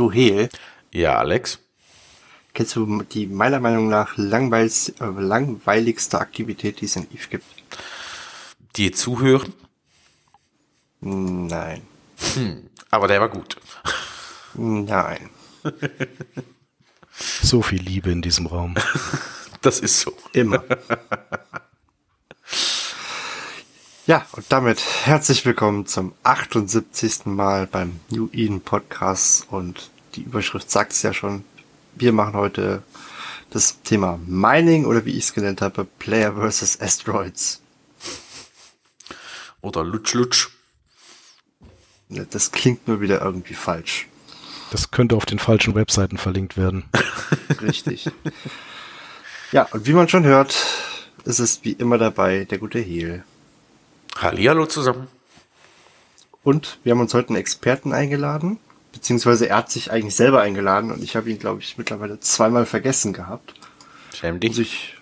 Du Hehl, Ja, Alex. kennst du die meiner Meinung nach äh, langweiligste Aktivität, die es in Eve gibt? Die zuhören, Nein. aber der war gut. Nein. So viel Liebe in diesem Raum. Das ist so. Immer. ja, und damit herzlich willkommen zum 78. Mal beim New Eden Podcast. Und die Überschrift sagt es ja schon. Wir machen heute das Thema Mining oder wie ich es genannt habe, Player vs. Asteroids. Oder Lutsch Lutsch. Das klingt nur wieder irgendwie falsch. Das könnte auf den falschen Webseiten verlinkt werden. Richtig. ja, und wie man schon hört, ist es wie immer dabei der gute Hehl. Hallihallo zusammen. Und wir haben uns heute einen Experten eingeladen, beziehungsweise er hat sich eigentlich selber eingeladen und ich habe ihn, glaube ich, mittlerweile zweimal vergessen gehabt. Schäm Muss dich. ich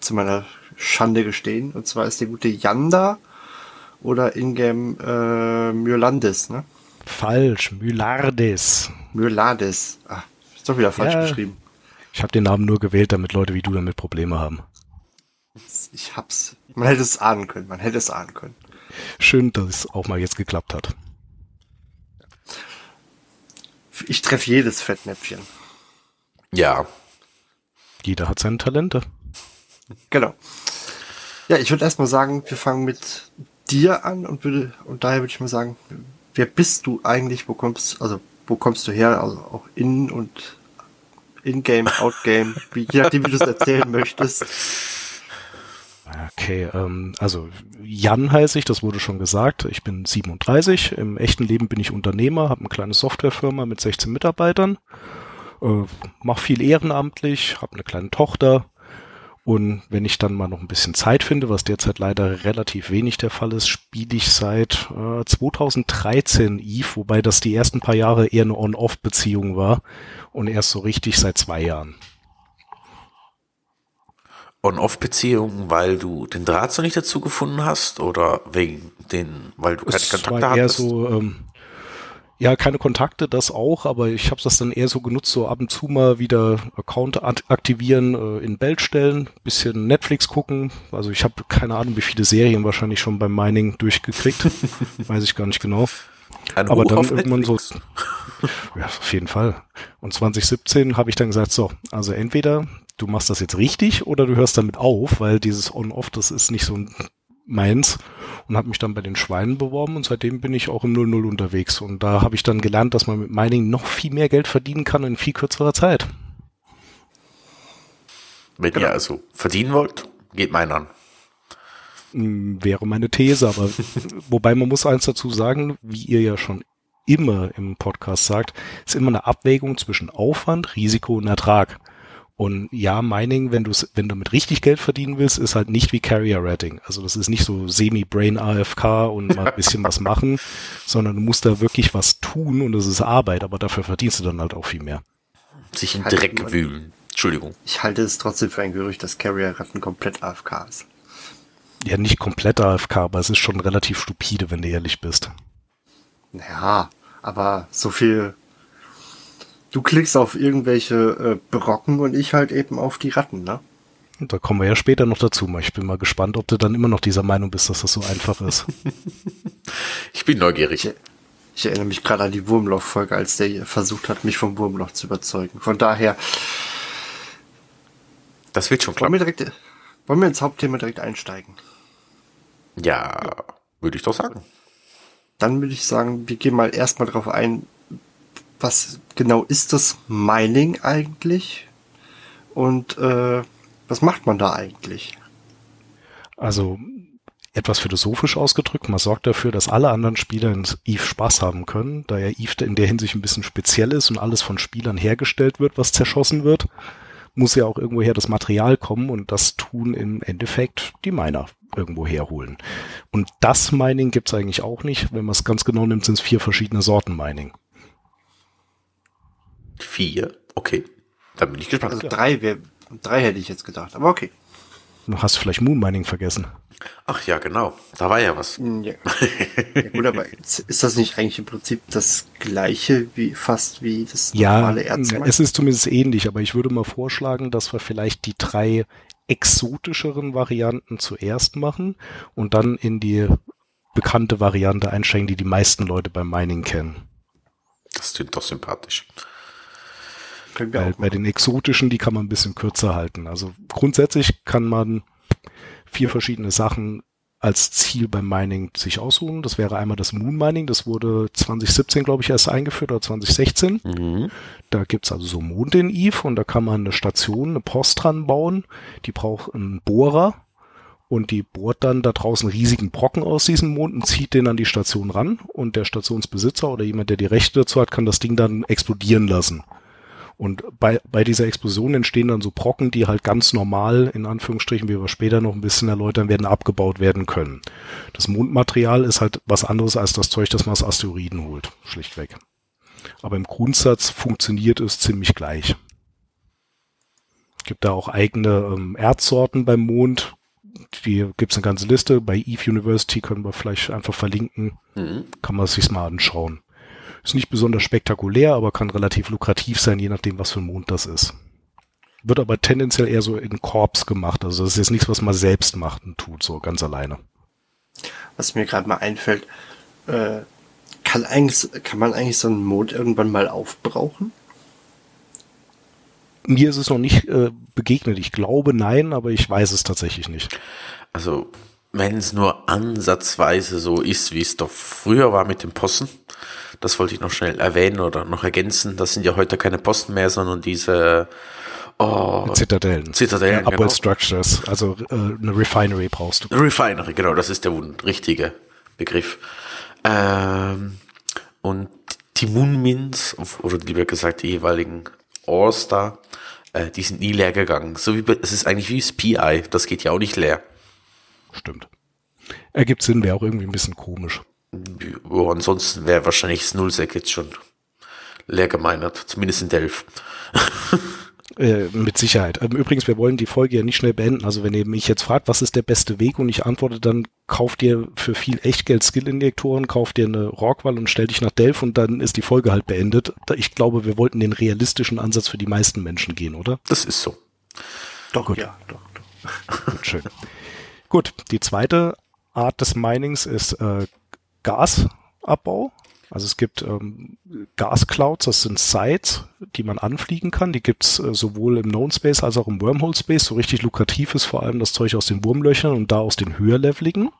zu meiner Schande gestehen. Und zwar ist der gute Yanda oder Ingame äh, Myrlandis, ne? Falsch, Mylardes. Myrlades. Ah, ist doch wieder falsch Ja. geschrieben. Ich habe den Namen nur gewählt, damit Leute wie du damit Probleme haben. Ich hab's. Man hätte es ahnen können. Man hätte es ahnen können. Schön, dass es auch mal jetzt geklappt hat. Ich treffe jedes Fettnäpfchen. Ja. Jeder hat seine Talente. Genau. Ja, ich würde erstmal sagen, wir fangen mit dir an und würde, und daher würde ich mal sagen, wer bist du eigentlich? Wo kommst, also, wo kommst du her? Also auch in und in-game, out-game, wie, je nachdem, wie du es erzählen möchtest. Okay, ähm, also Jan heiße ich, das wurde schon gesagt. Ich bin 37. Im echten Leben bin ich Unternehmer, habe eine kleine Softwarefirma mit 16 Mitarbeitern, äh, mache viel ehrenamtlich, habe eine kleine Tochter. Und wenn ich dann mal noch ein bisschen Zeit finde, was derzeit leider relativ wenig der Fall ist, spiele ich seit äh, 2013 Eve, wobei das die ersten paar Jahre eher eine On-Off-Beziehung war und erst so richtig seit zwei Jahren. On-Off-Beziehung, weil du den Draht so nicht dazu gefunden hast oder wegen den, weil du keine Es Kontakte war eher hattest? so, ähm, ja, keine Kontakte, das auch, aber ich habe das dann eher so genutzt, so ab und zu mal wieder Account aktivieren, äh, in Belt stellen, bisschen Netflix gucken. Also ich habe keine Ahnung, wie viele Serien wahrscheinlich schon beim Mining durchgekriegt. Weiß ich gar nicht genau. Ein aber Hoch dann irgendwann so, Netflix. ja, auf jeden Fall. Und 2017 habe ich dann gesagt, so, also entweder du machst das jetzt richtig oder du hörst damit auf, weil dieses On-Off, das ist nicht so meins und habe mich dann bei den Schweinen beworben und seitdem bin ich auch im 00 unterwegs und da habe ich dann gelernt, dass man mit Mining noch viel mehr Geld verdienen kann in viel kürzerer Zeit. Wenn Genau. ihr also verdienen wollt, geht meinen an. Mm, Wäre meine These, aber wobei man muss eins dazu sagen, wie ihr ja schon immer im Podcast sagt, ist immer eine Abwägung zwischen Aufwand, Risiko und Ertrag. Und ja, Mining, wenn du wenn du mit richtig Geld verdienen willst, ist halt nicht wie Carrier Rating. Also das ist nicht so semi-brain AFK und mal ein bisschen was machen, sondern du musst da wirklich was tun und das ist Arbeit, aber dafür verdienst du dann halt auch viel mehr. Sich in Dreck mal- wühlen. Entschuldigung. Ich halte es trotzdem für ein Gerücht, dass Carrier Ratten komplett AFK ist. Ja, nicht komplett AFK, aber es ist schon relativ stupide, wenn du ehrlich bist. Ja, aber so viel. Du klickst auf irgendwelche äh, Brocken und ich halt eben auf die Ratten, ne? Und da kommen wir ja später noch dazu. Ich bin mal gespannt, ob du dann immer noch dieser Meinung bist, dass das so einfach ist. Ich bin neugierig. Ich, ich erinnere mich gerade an die Wurmloch-Folge, als der hier versucht hat, mich vom Wurmloch zu überzeugen. Von daher, Das wird schon wollen wir direkt, wollen wir ins Hauptthema direkt einsteigen? Ja, würde ich doch sagen. Dann würde ich sagen, wir gehen mal erstmal drauf ein, was genau ist das Mining eigentlich? Und äh, was macht man da eigentlich? Also etwas philosophisch ausgedrückt. Man sorgt dafür, dass alle anderen Spieler in Eve Spaß haben können, da ja Eve in der Hinsicht ein bisschen speziell ist und alles von Spielern hergestellt wird, was zerschossen wird, muss ja auch irgendwoher das Material kommen und das tun im Endeffekt die Miner irgendwo herholen. Und das Mining gibt's eigentlich auch nicht. Wenn man es ganz genau nimmt, sind es vier verschiedene Sorten Mining. Vier? Okay. Da bin ich gespannt. Also drei, wär, drei hätte ich jetzt gedacht, aber okay. Du hast vielleicht Moon Mining vergessen. Ach ja, genau. Da war ja was. Ja. ja gut, aber ist das nicht eigentlich im Prinzip das gleiche wie fast wie das Ja, normale Erz? es ist zumindest ähnlich, aber ich würde mal vorschlagen, dass wir vielleicht die drei exotischeren Varianten zuerst machen und dann in die bekannte Variante einsteigen, die die meisten Leute beim Mining kennen. Das klingt doch sympathisch. Können wir Weil auch bei den exotischen, die kann man ein bisschen kürzer halten. Also grundsätzlich kann man vier verschiedene Sachen als Ziel beim Mining sich aussuchen. Das wäre einmal das Moon Mining, das wurde 2017, glaube ich, erst eingeführt oder 2016. Mhm. Da gibt's also so Monde in Eve und da kann man eine Station, eine Post dran bauen. Die braucht einen Bohrer und die bohrt dann da draußen riesigen Brocken aus diesem Mond und zieht den an die Station ran und der Stationsbesitzer oder jemand, der die Rechte dazu hat, kann das Ding dann explodieren lassen. Und bei, bei dieser Explosion entstehen dann so Brocken, die halt ganz normal, in Anführungsstrichen, wie wir später noch ein bisschen erläutern werden, abgebaut werden können. Das Mondmaterial ist halt was anderes als das Zeug, das man aus Asteroiden holt, schlichtweg. Aber im Grundsatz funktioniert es ziemlich gleich. Es gibt da auch eigene ähm, Erzsorten beim Mond. Die gibt's eine ganze Liste. Bei Eve University können wir vielleicht einfach verlinken. Mhm. Kann man sich's mal anschauen. Ist nicht besonders spektakulär, aber kann relativ lukrativ sein, je nachdem, was für ein Mond das ist. Wird aber tendenziell eher so in Korps gemacht. Also das ist jetzt nichts, was man selbst macht und tut, so ganz alleine. Was mir gerade mal einfällt, äh, kann eigentlich, kann man eigentlich so einen Mond irgendwann mal aufbrauchen? Mir ist es noch nicht äh, begegnet. Ich glaube nein, aber ich weiß es tatsächlich nicht. Also, wenn es nur ansatzweise so ist, wie es doch früher war mit den Posten, das wollte ich noch schnell erwähnen oder noch ergänzen. Das sind ja heute keine Posten mehr, sondern diese oh, Zitadellen. Zitadellen, Upwell genau. Structures. Also äh, eine Refinery brauchst du. Refinery, genau, das ist der richtige Begriff. Ähm, und die Moonmins, oder lieber gesagt die jeweiligen All-Star, äh, die sind nie leer gegangen. So wie es ist eigentlich wie das PI, das geht ja auch nicht leer. Stimmt. Ergibt Sinn, wäre auch irgendwie ein bisschen komisch. Ja, ansonsten wäre wahrscheinlich das Nullsec jetzt schon leer gemeinert, zumindest in Delph. Äh, mit Sicherheit. Ähm, Übrigens, wir wollen die Folge ja nicht schnell beenden. Also wenn ihr mich jetzt fragt, was ist der beste Weg und ich antworte, dann kauft ihr für viel Echtgeld Skill-Injektoren, kauft ihr eine Rockwall und stellt dich nach Delph und dann ist die Folge halt beendet. Ich glaube, wir wollten den realistischen Ansatz für die meisten Menschen gehen, oder? Das ist so. Doch, Gut. ja, doch, doch. Gut, schön. Gut, die zweite Art des Minings ist äh, Gasabbau. Also es gibt ähm, Gasclouds, das sind Sites, die man anfliegen kann. Die gibt's äh, sowohl im Known Space als auch im Wormhole Space. So richtig lukrativ ist vor allem das Zeug aus den Wurmlöchern und da aus den höherleveligen.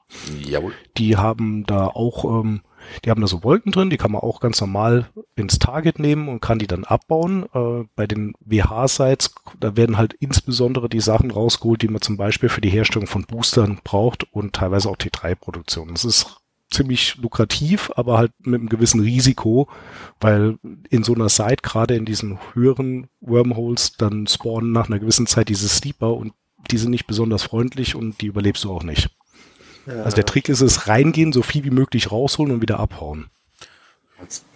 Jawohl. Die haben da auch, ähm, die haben da so Wolken drin, die kann man auch ganz normal ins Target nehmen und kann die dann abbauen. Äh, bei den WH-Sites, da werden halt insbesondere die Sachen rausgeholt, die man zum Beispiel für die Herstellung von Boostern braucht und teilweise auch T3-Produktion. Das ist ziemlich lukrativ, aber halt mit einem gewissen Risiko, weil in so einer Site, gerade in diesen höheren Wormholes, dann spawnen nach einer gewissen Zeit diese Sleeper und die sind nicht besonders freundlich und die überlebst du auch nicht. Also der Trick ist es, reingehen, so viel wie möglich rausholen und wieder abhauen.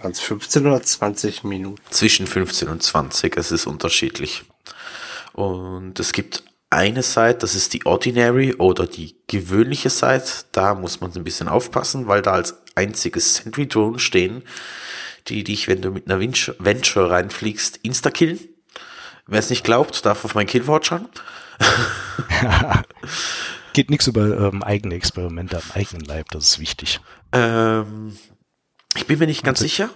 Waren es 15 oder 20 Minuten? Zwischen 15 und 20, es ist unterschiedlich. Und es gibt eine Seite, das ist die Ordinary oder die gewöhnliche Seite. Da muss man ein bisschen aufpassen, weil da als einziges Sentry Drone stehen, die dich, wenn du mit einer Venture, reinfliegst, insta-killen. Wer es nicht glaubt, darf auf mein Killwort schauen. Geht nichts über ähm, eigene Experimente am eigenen Leib, das ist wichtig. Ähm, ich bin mir nicht ganz sicher.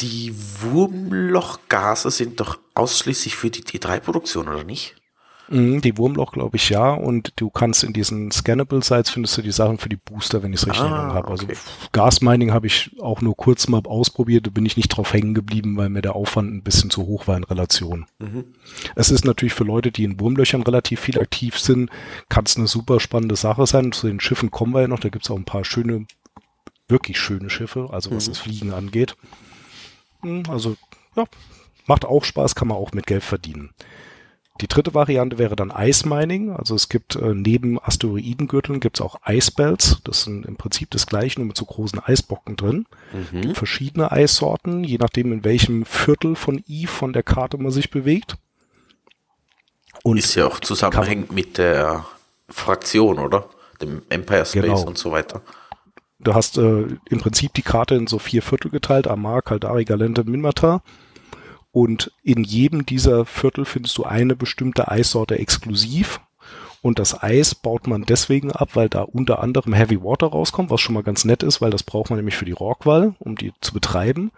Die Wurmlochgase sind doch ausschließlich für die T3-Produktion, oder nicht? Mhm, Die Wurmloch glaube ich ja und du kannst in diesen Scannable Sites findest du die Sachen für die Booster, wenn ich es richtig Ah, in Erinnerung habe. Also okay. Gasmining habe ich auch nur kurz mal ausprobiert, da bin ich nicht drauf hängen geblieben, weil mir der Aufwand ein bisschen zu hoch war in Relation. Es ist natürlich für Leute, die in Wurmlöchern relativ viel aktiv sind, kann es eine super spannende Sache sein. Zu den Schiffen kommen wir ja noch, da gibt es auch ein paar schöne, wirklich schöne Schiffe, also was das Fliegen angeht. Hm, Also ja, macht auch Spaß, kann man auch mit Geld verdienen. Die dritte Variante wäre dann Ice Mining. Also es gibt äh, neben Asteroidengürteln gibt es auch Eisbells. Das sind im Prinzip das gleiche, nur mit so großen Eisbocken drin. Gibt verschiedene Eissorten, je nachdem in welchem Viertel von Eve von der Karte man sich bewegt. Und Ist ja auch zusammenhängend mit der Fraktion, oder? Dem Empire Space Genau. und so weiter. Du hast äh, im Prinzip die Karte in so vier Viertel geteilt, Amar, Kaldari, Galente, Minmata. Und in jedem dieser Viertel findest du eine bestimmte Eissorte exklusiv. Und das Eis baut man deswegen ab, weil da unter anderem Heavy Water rauskommt, was schon mal ganz nett ist, weil das braucht man nämlich für die Rockwall, um die zu betreiben.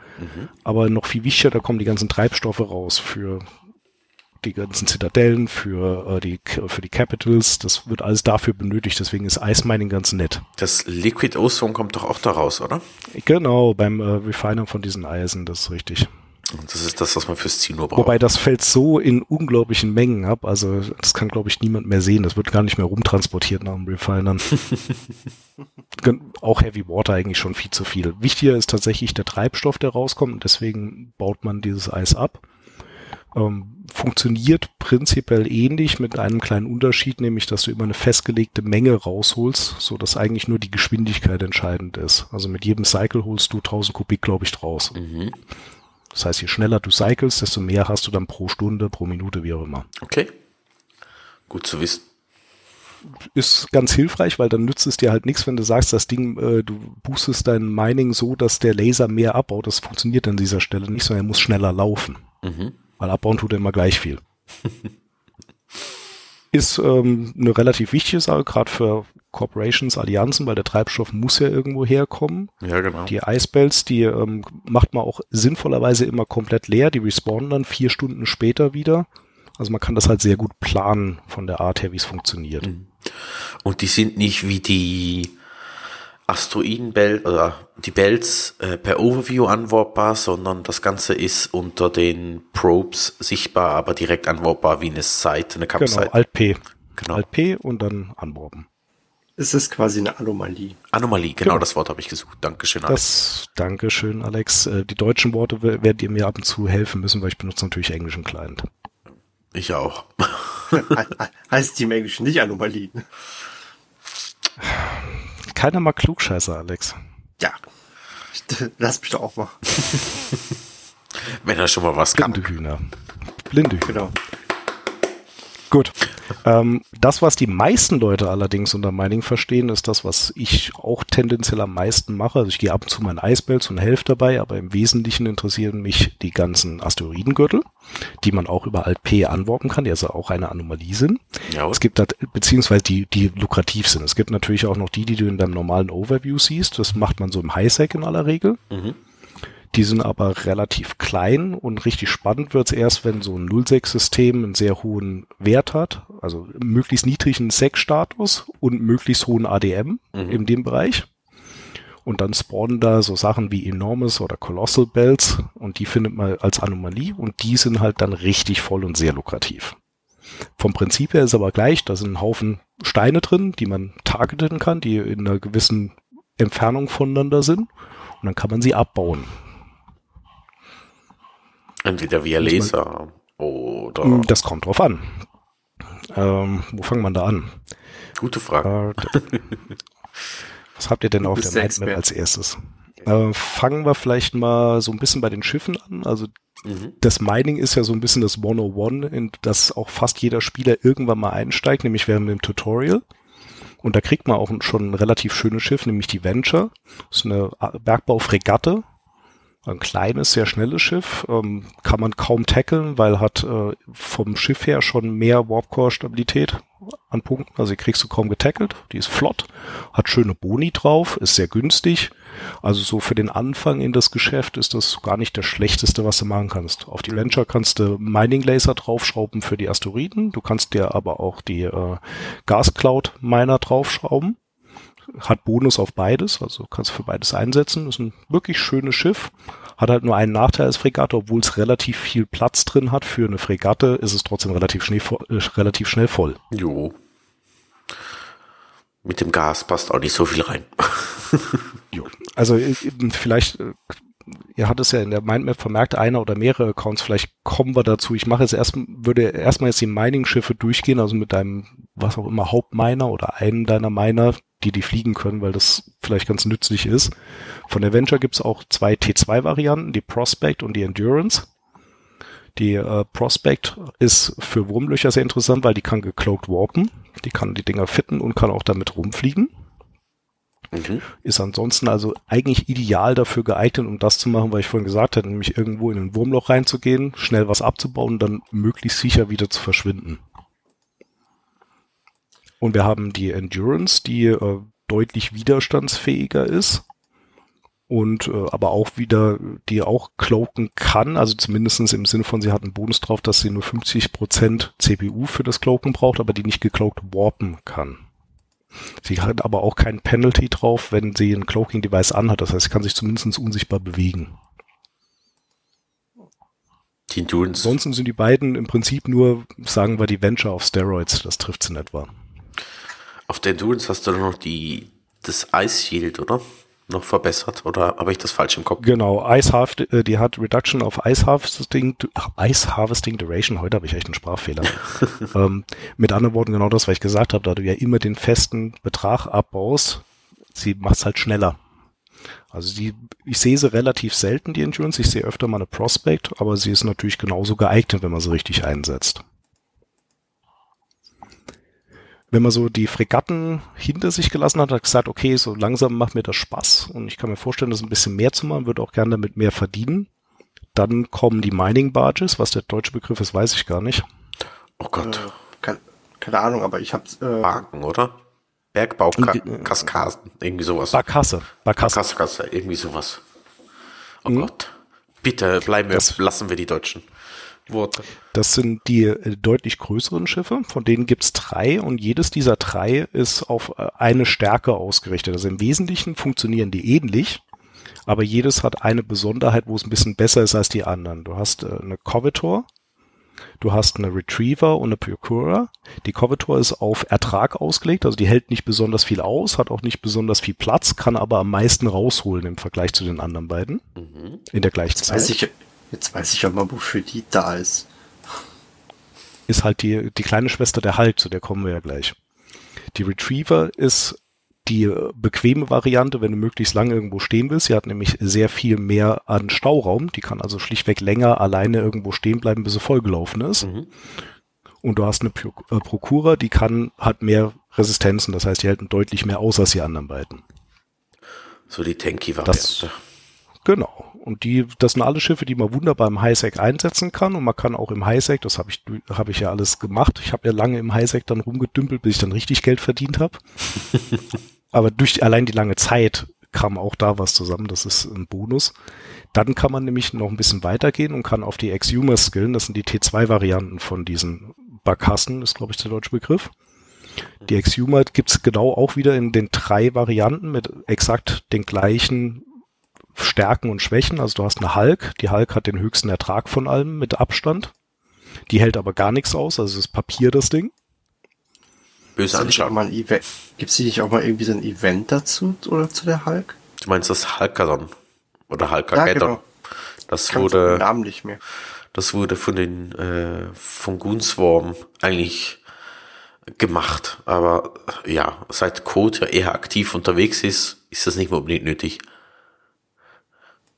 Aber noch viel wichtiger, da kommen die ganzen Treibstoffe raus für die ganzen Zitadellen, für, äh, die, für die Capitals. Das wird alles dafür benötigt. Deswegen ist Ice Mining ganz nett. Das Liquid Ozone kommt doch auch da raus, oder? Genau, beim äh, Refiner von diesen Eisen, das ist richtig. Und das ist das, was man fürs Ziel nur braucht. Wobei das fällt so in unglaublichen Mengen ab, also das kann, glaube ich, niemand mehr sehen. Das wird gar nicht mehr rumtransportiert nach dem Refinern. Auch Heavy Water eigentlich schon viel zu viel. Wichtiger ist tatsächlich der Treibstoff, der rauskommt. und Deswegen baut man dieses Eis ab. Ähm, funktioniert prinzipiell ähnlich mit einem kleinen Unterschied, nämlich dass du immer eine festgelegte Menge rausholst, so dass eigentlich nur die Geschwindigkeit entscheidend ist. Also mit jedem Cycle holst du 1000 Kubik, glaube ich, draus. Mhm. Das heißt, je schneller du cycles, desto mehr hast du dann pro Stunde, pro Minute, wie auch immer. Okay. Gut zu wissen. Ist ganz hilfreich, weil dann nützt es dir halt nichts, wenn du sagst, das Ding, äh, du boostest dein Mining so, dass der Laser mehr abbaut. Das funktioniert an dieser Stelle nicht, sondern er muss schneller laufen. Mhm. Weil abbauen tut er immer gleich viel. Ist ähm, eine relativ wichtige Sache, gerade für Corporations, Allianzen, weil der Treibstoff muss ja irgendwo herkommen. Ja, genau. Die Icebells, die ähm, macht man auch sinnvollerweise immer komplett leer. Die respawnen dann vier Stunden später wieder. Also man kann das halt sehr gut planen von der Art her, wie es funktioniert. Und die sind nicht wie die Asteroidenbell oder die Bells äh, per Overview anwarpbar, sondern das Ganze ist unter den Probes sichtbar, aber direkt anwarpbar wie eine Site, eine Genau, Cup-Site. Alt-P. Genau. Alt-P und dann anworben. Es ist quasi eine Anomalie. Anomalie, genau, Genau. das Wort habe ich gesucht. Dankeschön, Alex. Das, Dankeschön, Alex. Äh, Die deutschen Worte we- werdet ihr mir ab und zu helfen müssen, weil ich benutze natürlich englischen Client. Ich auch. He- he- heißt die im Englischen nicht Anomalie. Keiner mag Klugscheißer, Alex. Ja. Lass mich doch auch mal. Wenn er schon mal was kann. Blinde Hühner. Blinde Hühner. Genau. Gut. Ähm, das, was die meisten Leute allerdings unter Mining verstehen, ist das, was ich auch tendenziell am meisten mache. Also ich gehe ab und zu meinen Eisbells und helfe dabei, aber im Wesentlichen interessieren mich die ganzen Asteroidengürtel, die man auch über Alt-P anworben kann, die also auch eine Anomalie sind. Ja, Es gibt da, beziehungsweise die, die lukrativ sind. Es gibt natürlich auch noch die, die du in deinem normalen Overview siehst. Das macht man so im Highsec in aller Regel. Mhm. Die sind aber relativ klein und richtig spannend wird's erst, wenn so ein 06-System einen sehr hohen Wert hat, also möglichst niedrigen SEC-Status und möglichst hohen ADM Mhm. in dem Bereich. Und dann spawnen da so Sachen wie Enormous oder Colossal Bells und die findet man als Anomalie und die sind halt dann richtig voll und sehr lukrativ. Vom Prinzip her ist aber gleich, da sind ein Haufen Steine drin, die man targeten kann, die in einer gewissen Entfernung voneinander sind und dann kann man sie abbauen. Entweder via Laser oder. Mm, Das kommt drauf an. Ähm, wo fangen wir da an? Gute Frage. Äh, was habt ihr denn auf der Mindmap als erstes? Äh, fangen wir vielleicht mal so ein bisschen bei den Schiffen an. Also Mhm. das Mining ist ja so ein bisschen das 101, in das auch fast jeder Spieler irgendwann mal einsteigt, nämlich während dem Tutorial. Und da kriegt man auch schon ein relativ schönes Schiff, nämlich die Venture. Das ist eine Bergbaufregatte. Ein kleines, sehr schnelles Schiff. Ähm, kann man kaum tackeln, weil hat äh, vom Schiff her schon mehr Warpcore-Stabilität. an Punkten, also die kriegst du kaum getackelt, die ist flott, hat schöne Boni drauf, ist sehr günstig. Also so für den Anfang in das Geschäft ist das gar nicht das Schlechteste, was du machen kannst. Auf die Launcher kannst du Mining Laser draufschrauben für die Asteroiden, du kannst dir aber auch die äh, Gas Cloud Miner draufschrauben hat Bonus auf beides, also kannst du für beides einsetzen. Ist ein wirklich schönes Schiff. Hat halt nur einen Nachteil als Fregatte, obwohl es relativ viel Platz drin hat für eine Fregatte, ist es trotzdem relativ, schnell, äh, relativ schnell voll. Jo. Mit dem Gas passt auch nicht so viel rein. jo. Also äh, vielleicht äh, ihr hattet es ja in der Mindmap vermerkt, einer oder mehrere Accounts, vielleicht kommen wir dazu. Ich mache jetzt erst, würde erstmal jetzt die Mining-Schiffe durchgehen, also mit deinem, was auch immer, Hauptminer oder einen deiner Miner, die die fliegen können, weil das vielleicht ganz nützlich ist. Von der Venture gibt's auch zwei T2-Varianten, die Prospect und die Endurance. Die äh, Prospect ist für Wurmlöcher sehr interessant, weil die kann gecloaked warpen. Die kann die Dinger fitten und kann auch damit rumfliegen. Mhm. Ist ansonsten also eigentlich ideal dafür geeignet, um das zu machen, was ich vorhin gesagt hatte, nämlich irgendwo in ein Wurmloch reinzugehen, schnell was abzubauen und dann möglichst sicher wieder zu verschwinden. Und wir haben die Endurance, die äh, deutlich widerstandsfähiger ist und äh, aber auch wieder, die auch cloaken kann, also zumindestens im Sinne von, sie hat einen Bonus drauf, dass sie nur 50% CPU für das Cloaken braucht, aber die nicht gecloaked warpen kann. Sie hat aber auch kein Penalty drauf, wenn sie ein Cloaking-Device anhat. Das heißt, sie kann sich zumindest unsichtbar bewegen. Die Endurance. Ansonsten sind die beiden im Prinzip nur, sagen wir, die Venture auf Steroids. Das trifft sie in etwa. Auf der Endurance hast du noch die, das Ice Shield, oder? Noch verbessert oder habe ich das falsch im Kopf? Genau, Ice Harv äh, die hat Reduction of Ice Harvesting, Ice Harvesting Duration, heute habe ich echt einen Sprachfehler. ähm, mit anderen Worten genau das, was ich gesagt habe, da du ja immer den festen Betrag abbaust, sie macht es halt schneller. Also die, ich sehe sie relativ selten, die Endurance, ich sehe öfter mal eine Prospect, aber sie ist natürlich genauso geeignet, wenn man sie richtig einsetzt wenn man so die Fregatten hinter sich gelassen hat, hat gesagt, okay, so langsam macht mir das Spaß und ich kann mir vorstellen, das ein bisschen mehr zu machen, würde auch gerne damit mehr verdienen. Dann kommen die Mining Barges, was der deutsche Begriff ist, weiß ich gar nicht. Oh Gott. Äh, keine, keine, Ahnung, aber ich hab's. Äh, Barken, oder? Bergbaukaskaden, irgendwie sowas. Barkasse. Barkasse. Barkasse, irgendwie sowas. Oh mhm. Gott. Bitte bleiben wir, das, lassen wir die Deutschen. Worte. Das sind die äh, deutlich größeren Schiffe, von denen gibt's drei und jedes dieser drei ist auf äh, eine Stärke ausgerichtet. Also im Wesentlichen funktionieren die ähnlich, aber jedes hat eine Besonderheit, wo es ein bisschen besser ist als die anderen. Du hast äh, eine Covetor, du hast eine Retriever und eine Procurer. Die Covetor ist auf Ertrag ausgelegt, also die hält nicht besonders viel aus, hat auch nicht besonders viel Platz, kann aber am meisten rausholen im Vergleich zu den anderen beiden mhm. in der gleichen Zeit. Weiß ich, Jetzt weiß ich auch mal, wofür die da ist. Ist halt die, die kleine Schwester der Halt, zu der kommen wir ja gleich. Die Retriever ist die bequeme Variante, wenn du möglichst lange irgendwo stehen willst. Sie hat nämlich sehr viel mehr an Stauraum. Die kann also schlichtweg länger alleine irgendwo stehen bleiben, bis sie vollgelaufen ist. Mhm. Und du hast eine äh, Prokura, die kann, hat mehr Resistenzen. Das heißt, die halten deutlich mehr aus als die anderen beiden. So die Tanky-Variante. Genau. Und die, das sind alle Schiffe, die man wunderbar im Highsec einsetzen kann. Und man kann auch im Highsec, das habe ich, habe ich ja alles gemacht. Ich habe ja lange im Highsec dann rumgedümpelt, bis ich dann richtig Geld verdient habe. Aber durch allein die lange Zeit kam auch da was zusammen. Das ist ein Bonus. Dann kann man nämlich noch ein bisschen weitergehen und kann auf die Exhumer skillen. Das sind die T2-Varianten von diesen Barkassen, ist glaube ich der deutsche Begriff. Die Exhumer gibt's genau auch wieder in den drei Varianten mit exakt den gleichen Stärken und Schwächen. Also du hast eine Hulk. Die Hulk hat den höchsten Ertrag von allem mit Abstand. Die hält aber gar nichts aus. Also es ist Papier, das Ding. Böse anschauen. Gibt es nicht auch mal irgendwie so ein Event dazu oder zu der Hulk? Du meinst das Hulkadon? Oder Hulkageddon? Ja, genau. Das Kannst wurde. Namen nicht mehr. Das wurde von den äh, von Goonswarm eigentlich gemacht. Aber ja, seit Code ja eher aktiv unterwegs ist, ist das nicht mehr unbedingt nötig.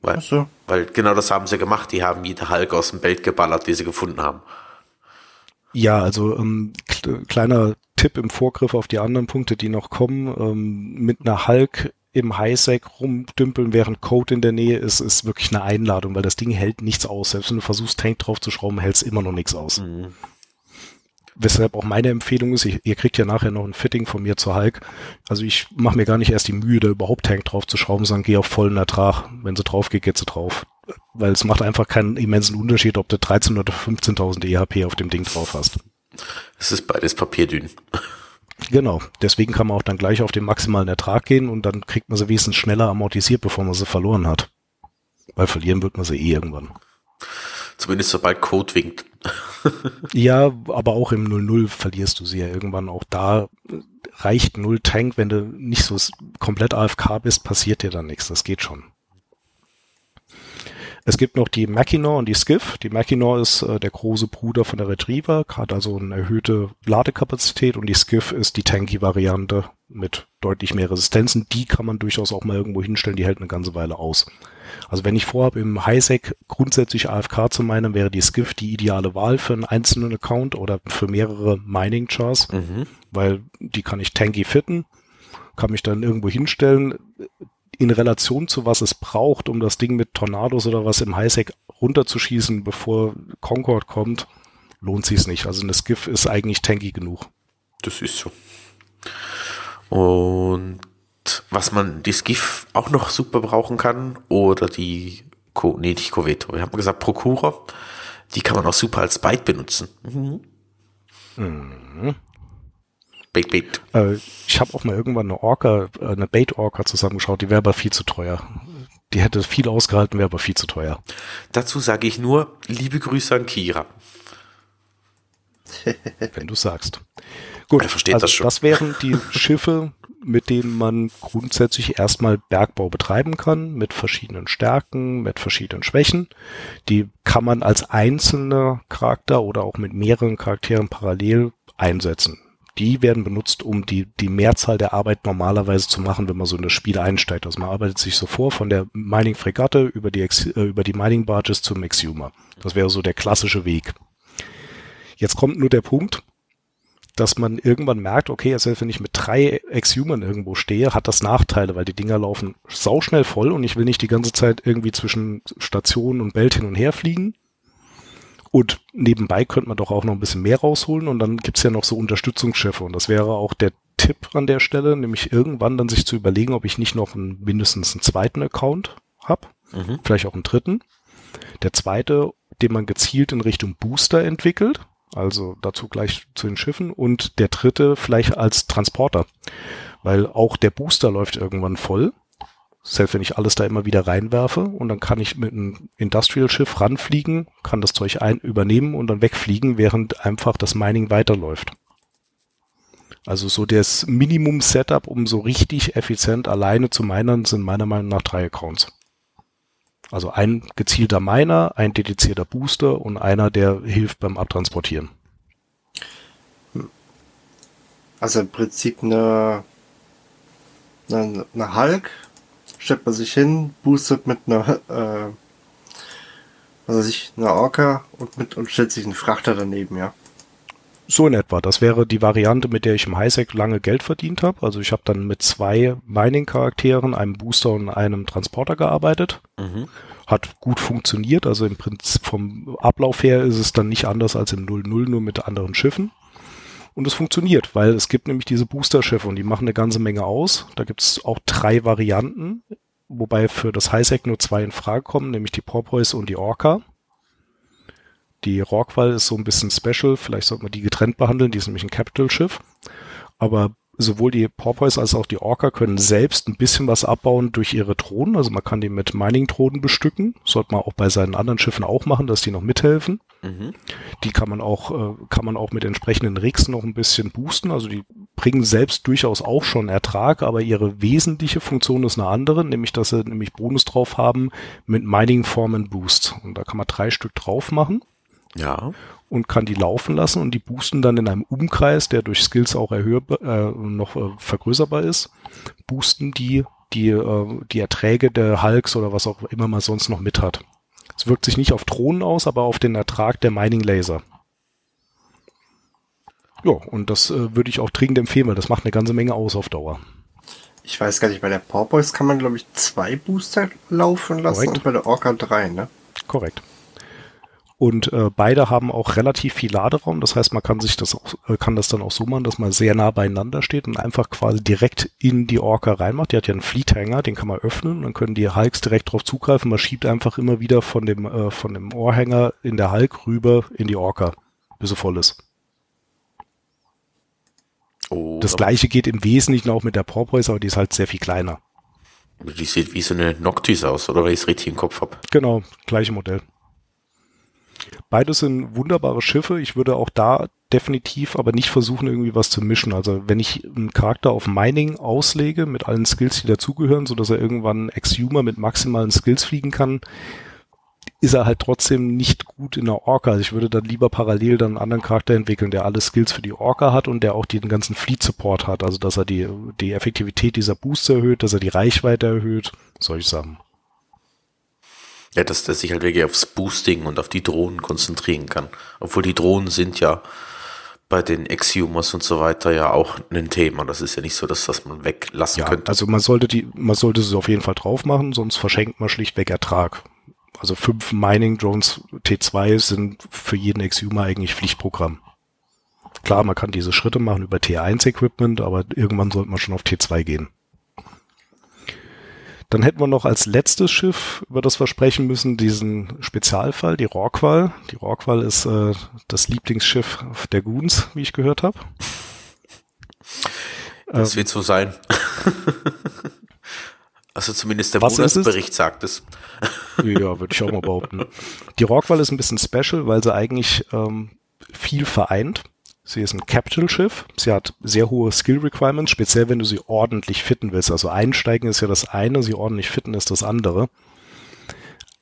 Weil, so. weil genau das haben sie gemacht. Die haben jede Hulk aus dem Bild geballert, die sie gefunden haben. Ja, also ähm, kleiner Tipp im Vorgriff auf die anderen Punkte, die noch kommen. Ähm, mit einer Hulk im Highsec rumdümpeln, während Code in der Nähe ist, ist wirklich eine Einladung, weil das Ding hält nichts aus. Selbst wenn du versuchst, Tank drauf zu schrauben, hält es immer noch nichts aus. Mhm. Weshalb auch meine Empfehlung ist, ich, ihr kriegt ja nachher noch ein Fitting von mir zur Hulk. Also ich mache mir gar nicht erst die Mühe, da überhaupt Tank drauf zu schrauben, sondern gehe auf vollen Ertrag. Wenn sie drauf geht, geht sie drauf. Weil es macht einfach keinen immensen Unterschied, ob du 13.000 oder 15.000 EHP auf dem Ding drauf hast. Es ist beides Papierdünn. Genau, deswegen kann man auch dann gleich auf den maximalen Ertrag gehen und dann kriegt man sie wenigstens schneller amortisiert, bevor man sie verloren hat. Weil verlieren wird man sie eh irgendwann. Zumindest sobald Code winkt. Ja, aber auch im 0-0 verlierst du sie ja irgendwann. Auch da reicht 0 Tank, wenn du nicht so komplett AFK bist, passiert dir dann nichts. Das geht schon. Es gibt noch die Mackinac und die Skiff. Die Mackinac ist äh, der große Bruder von der Retriever, hat also eine erhöhte Ladekapazität und die Skiff ist die Tanky-Variante mit deutlich mehr Resistenzen. Die kann man durchaus auch mal irgendwo hinstellen, die hält eine ganze Weile aus. Also wenn ich vorhabe, im Highsec grundsätzlich AFK zu meinen, wäre die Skiff die ideale Wahl für einen einzelnen Account oder für mehrere Mining-Chars, mhm. weil die kann ich tanky fitten, kann mich dann irgendwo hinstellen, in Relation zu was es braucht, um das Ding mit Tornados oder was im Highsec runterzuschießen, bevor Concord kommt, lohnt sich nicht. Also eine Skiff ist eigentlich tanky genug. Das ist so. Und was man die Skiff auch noch super brauchen kann, oder die, Co nee, nicht Coveto, wir haben gesagt Procura, die kann man auch super als Byte benutzen. Mhm. Mhm. Bait, bait. Äh, ich habe auch mal irgendwann eine Orca, äh, eine Bait-Orca zusammengeschaut, die wäre aber viel zu teuer. Die hätte viel ausgehalten, wäre aber viel zu teuer. Dazu sage ich nur, liebe Grüße an Kira. Wenn du sagst. Gut, er versteht also das schon. Das wären die Schiffe, mit denen man grundsätzlich erstmal Bergbau betreiben kann, mit verschiedenen Stärken, mit verschiedenen Schwächen. Die kann man als einzelner Charakter oder auch mit mehreren Charakteren parallel einsetzen die werden benutzt, um die, die Mehrzahl der Arbeit normalerweise zu machen, wenn man so in das Spiel einsteigt. Also man arbeitet sich so vor von der Mining-Fregatte über die, äh, über die Mining-Barges zum Exhumer. Das wäre so der klassische Weg. Jetzt kommt nur der Punkt, dass man irgendwann merkt, okay, selbst wenn ich mit drei Exhumern irgendwo stehe, hat das Nachteile, weil die Dinger laufen sauschnell voll und ich will nicht die ganze Zeit irgendwie zwischen Station und Belt hin und her fliegen. Und nebenbei könnte man doch auch noch ein bisschen mehr rausholen und dann gibt's ja noch so Unterstützungsschiffe und das wäre auch der Tipp an der Stelle, nämlich irgendwann dann sich zu überlegen, ob ich nicht noch einen, mindestens einen zweiten Account habe, mhm. vielleicht auch einen dritten. Der zweite, den man gezielt in Richtung Booster entwickelt, also dazu gleich zu den Schiffen und der dritte vielleicht als Transporter, weil auch der Booster läuft irgendwann voll selbst wenn ich alles da immer wieder reinwerfe und dann kann ich mit einem Industrial-Schiff ranfliegen, kann das Zeug ein übernehmen und dann wegfliegen, während einfach das Mining weiterläuft. Also so das Minimum-Setup, um so richtig effizient alleine zu minern, sind meiner Meinung nach drei Accounts. Also ein gezielter Miner, ein dedizierter Booster und einer, der hilft beim Abtransportieren. Also im Prinzip eine, eine, eine Hulk stellt man sich hin, boostet mit einer, äh, was weiß ich, einer Orca und mit und stellt sich einen Frachter daneben, ja. So in etwa. Das wäre die Variante, mit der ich im Highsec lange Geld verdient habe. Also ich habe dann mit zwei Mining-Charakteren, einem Booster und einem Transporter gearbeitet. Mhm. Hat gut funktioniert. Also im Prinzip vom Ablauf her ist es dann nicht anders als im 0-0, nur mit anderen Schiffen. Und es funktioniert, weil es gibt nämlich diese Booster-Schiffe und die machen eine ganze Menge aus. Da gibt es auch drei Varianten, wobei für das Highsec nur zwei in Frage kommen, nämlich die Porpoise und die Orca. Die Rockwall ist so ein bisschen special, vielleicht sollte man die getrennt behandeln, die ist nämlich ein Capital-Schiff. Aber sowohl die Porpoise als auch die Orca können selbst ein bisschen was abbauen durch ihre Drohnen. Also man kann die mit Mining-Drohnen bestücken. Sollte man auch bei seinen anderen Schiffen auch machen, dass die noch mithelfen. Mhm. Die kann man auch, äh, kann man auch mit entsprechenden Rigs noch ein bisschen boosten. Also die bringen selbst durchaus auch schon Ertrag, aber ihre wesentliche Funktion ist eine andere, nämlich dass sie nämlich Bonus drauf haben mit Mining Form Boost. Und da kann man drei Stück drauf machen. Ja und kann die laufen lassen und die boosten dann in einem Umkreis, der durch Skills auch erhöhbar, äh, noch äh, vergrößerbar ist, boosten die die, äh, die Erträge der Hulks oder was auch immer man sonst noch mit hat. Es wirkt sich nicht auf Drohnen aus, aber auf den Ertrag der Mining Laser. Ja, und das äh, würde ich auch dringend empfehlen, weil das macht eine ganze Menge aus auf Dauer. Ich weiß gar nicht, bei der Porpoise kann man, glaube ich, zwei Booster laufen lassen Korrekt. und bei der Orca drei, ne? Korrekt. Und äh, beide haben auch relativ viel Laderaum. Das heißt, man kann sich das auch, äh, kann das dann auch so machen, dass man sehr nah beieinander steht und einfach quasi direkt in die Orca reinmacht. Die hat ja einen Fleethanger, den kann man öffnen. Dann können die Hulks direkt drauf zugreifen. Man schiebt einfach immer wieder von dem, äh, von dem Ohrhänger in der Hulk rüber in die Orca, bis sie voll ist. Oh, das gleiche geht im Wesentlichen auch mit der Porpoise, aber die ist halt sehr viel kleiner. Die sieht wie so eine Noctis aus, oder weil ich es richtig im Kopf habe. Genau, gleiche Modell. Beides sind wunderbare Schiffe. Ich würde auch da definitiv aber nicht versuchen, irgendwie was zu mischen. Also wenn ich einen Charakter auf Mining auslege mit allen Skills, die dazugehören, so dass er irgendwann Exhumer mit maximalen Skills fliegen kann, ist er halt trotzdem nicht gut in der Orca. Also ich würde dann lieber parallel dann einen anderen Charakter entwickeln, der alle Skills für die Orca hat und der auch den ganzen Fleet Support hat. Also dass er die, die Effektivität dieser Booster erhöht, dass er die Reichweite erhöht, solche Sachen. Ja, dass der sich halt wirklich aufs Boosting und auf die Drohnen konzentrieren kann. Obwohl die Drohnen sind ja bei den Exhumers und so weiter ja auch ein Thema. Das ist ja nicht so, dass das man weglassen ja, könnte. Also man sollte die, man sollte es auf jeden Fall drauf machen, sonst verschenkt man schlichtweg Ertrag. Also fünf Mining Drones T2 sind für jeden Exhumer eigentlich Pflichtprogramm. Klar, man kann diese Schritte machen über T1 Equipment, aber irgendwann sollte man schon auf T2 gehen. Dann hätten wir noch als letztes Schiff, über das wir sprechen müssen, diesen Spezialfall, die Rorqual. Die Rorqual ist äh, das Lieblingsschiff der Goons, wie ich gehört habe. Das ähm, wird so sein. also zumindest der Monatsbericht sagt es. ja, würde ich auch mal behaupten. Die Rorqual ist ein bisschen special, weil sie eigentlich ähm, viel vereint. Sie ist ein Capital-Schiff. Sie hat sehr hohe Skill-Requirements, speziell wenn du sie ordentlich fitten willst. Also einsteigen ist ja das eine, sie ordentlich fitten ist das andere.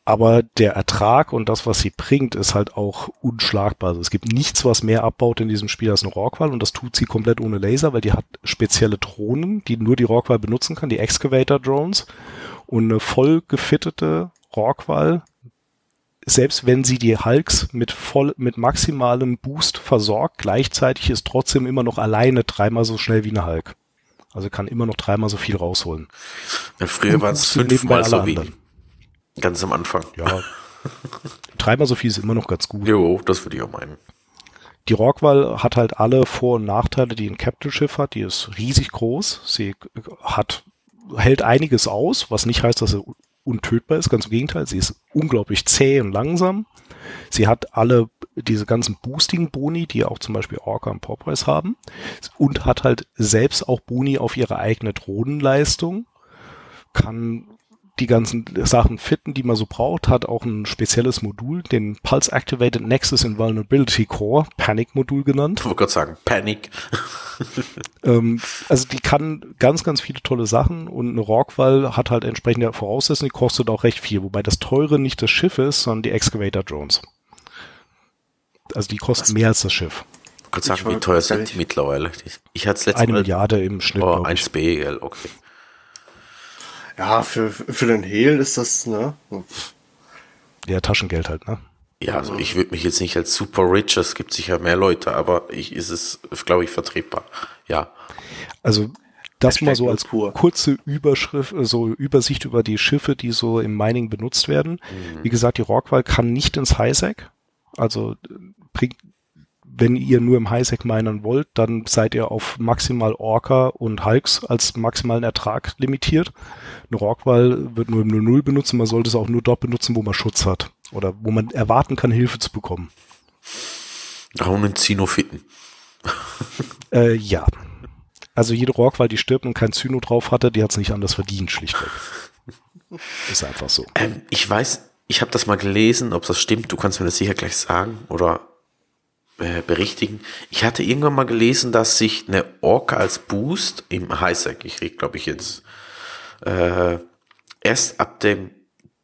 Aber der Ertrag und das, was sie bringt, ist halt auch unschlagbar. Also es gibt nichts, was mehr abbaut in diesem Spiel als eine Rockwall und das tut sie komplett ohne Laser, weil die hat spezielle Drohnen, die nur die Rockwall benutzen kann, die Excavator-Drones und eine voll gefittete Rockwall selbst wenn sie die Hulks mit voll, mit maximalem Boost versorgt, gleichzeitig ist trotzdem immer noch alleine dreimal so schnell wie eine Hulk. Also kann immer noch dreimal so viel rausholen. Ja, früher waren es fünfmal so wenig. Ganz am Anfang. Ja. dreimal so viel ist immer noch ganz gut. Jo, das würde ich auch meinen. Die Rockwall hat halt alle Vor- und Nachteile, die ein Captain-Schiff hat. Die ist riesig groß. Sie hat, hält einiges aus, was nicht heißt, dass sie untötbar ist, ganz im Gegenteil, sie ist unglaublich zäh und langsam. Sie hat alle diese ganzen Boosting-Boni, die auch zum Beispiel Orca und Porpoise haben und hat halt selbst auch Boni auf ihre eigene Drohnenleistung, kann die ganzen Sachen fitten, die man so braucht, hat auch ein spezielles Modul, den Pulse Activated Nexus Invulnerability Core, Panic-Modul genannt. Ich wollte gerade sagen, Panic. ähm, also die kann ganz, ganz viele tolle Sachen und eine Rockwall hat halt entsprechende Voraussetzungen, die kostet auch recht viel, wobei das teure nicht das Schiff ist, sondern die Excavator Drones. Also die kosten Was? mehr als das Schiff. Ich wollte sagen, wie teuer sind die mittlerweile? Ich hatte es letztes Eine Mal. Milliarde im Schnitt. Oh, 1B, okay. Ja, für, für den Hehl ist das, ne? Ja, Taschengeld halt, ne? Ja, also ich würde mich jetzt nicht als super rich, es gibt sicher mehr Leute, aber ich ist es, glaube ich, vertretbar. Ja. Also das mal so als kurze Überschrift, so Übersicht über die Schiffe, die so im Mining benutzt werden. Mhm. Wie gesagt, die Rockwall kann nicht ins Highsec. Also bringt wenn ihr nur im Highsec minern wollt, dann seid ihr auf maximal Orca und Hulks als maximalen Ertrag limitiert. Eine Rockwall wird nur im 0 benutzen, man sollte es auch nur dort benutzen, wo man Schutz hat oder wo man erwarten kann, Hilfe zu bekommen. Auch einen Zinofitten. äh, ja. Also jede Rockwall, die stirbt und kein Zyno drauf hatte, die hat es nicht anders verdient, schlichtweg. Ist einfach so. Ähm, ich weiß, ich habe das mal gelesen, ob das stimmt. Du kannst mir das sicher gleich sagen. Oder äh, berichtigen. Ich hatte irgendwann mal gelesen, dass sich eine Orca als Boost im Highsec, ich rede glaube ich jetzt, äh, erst ab dem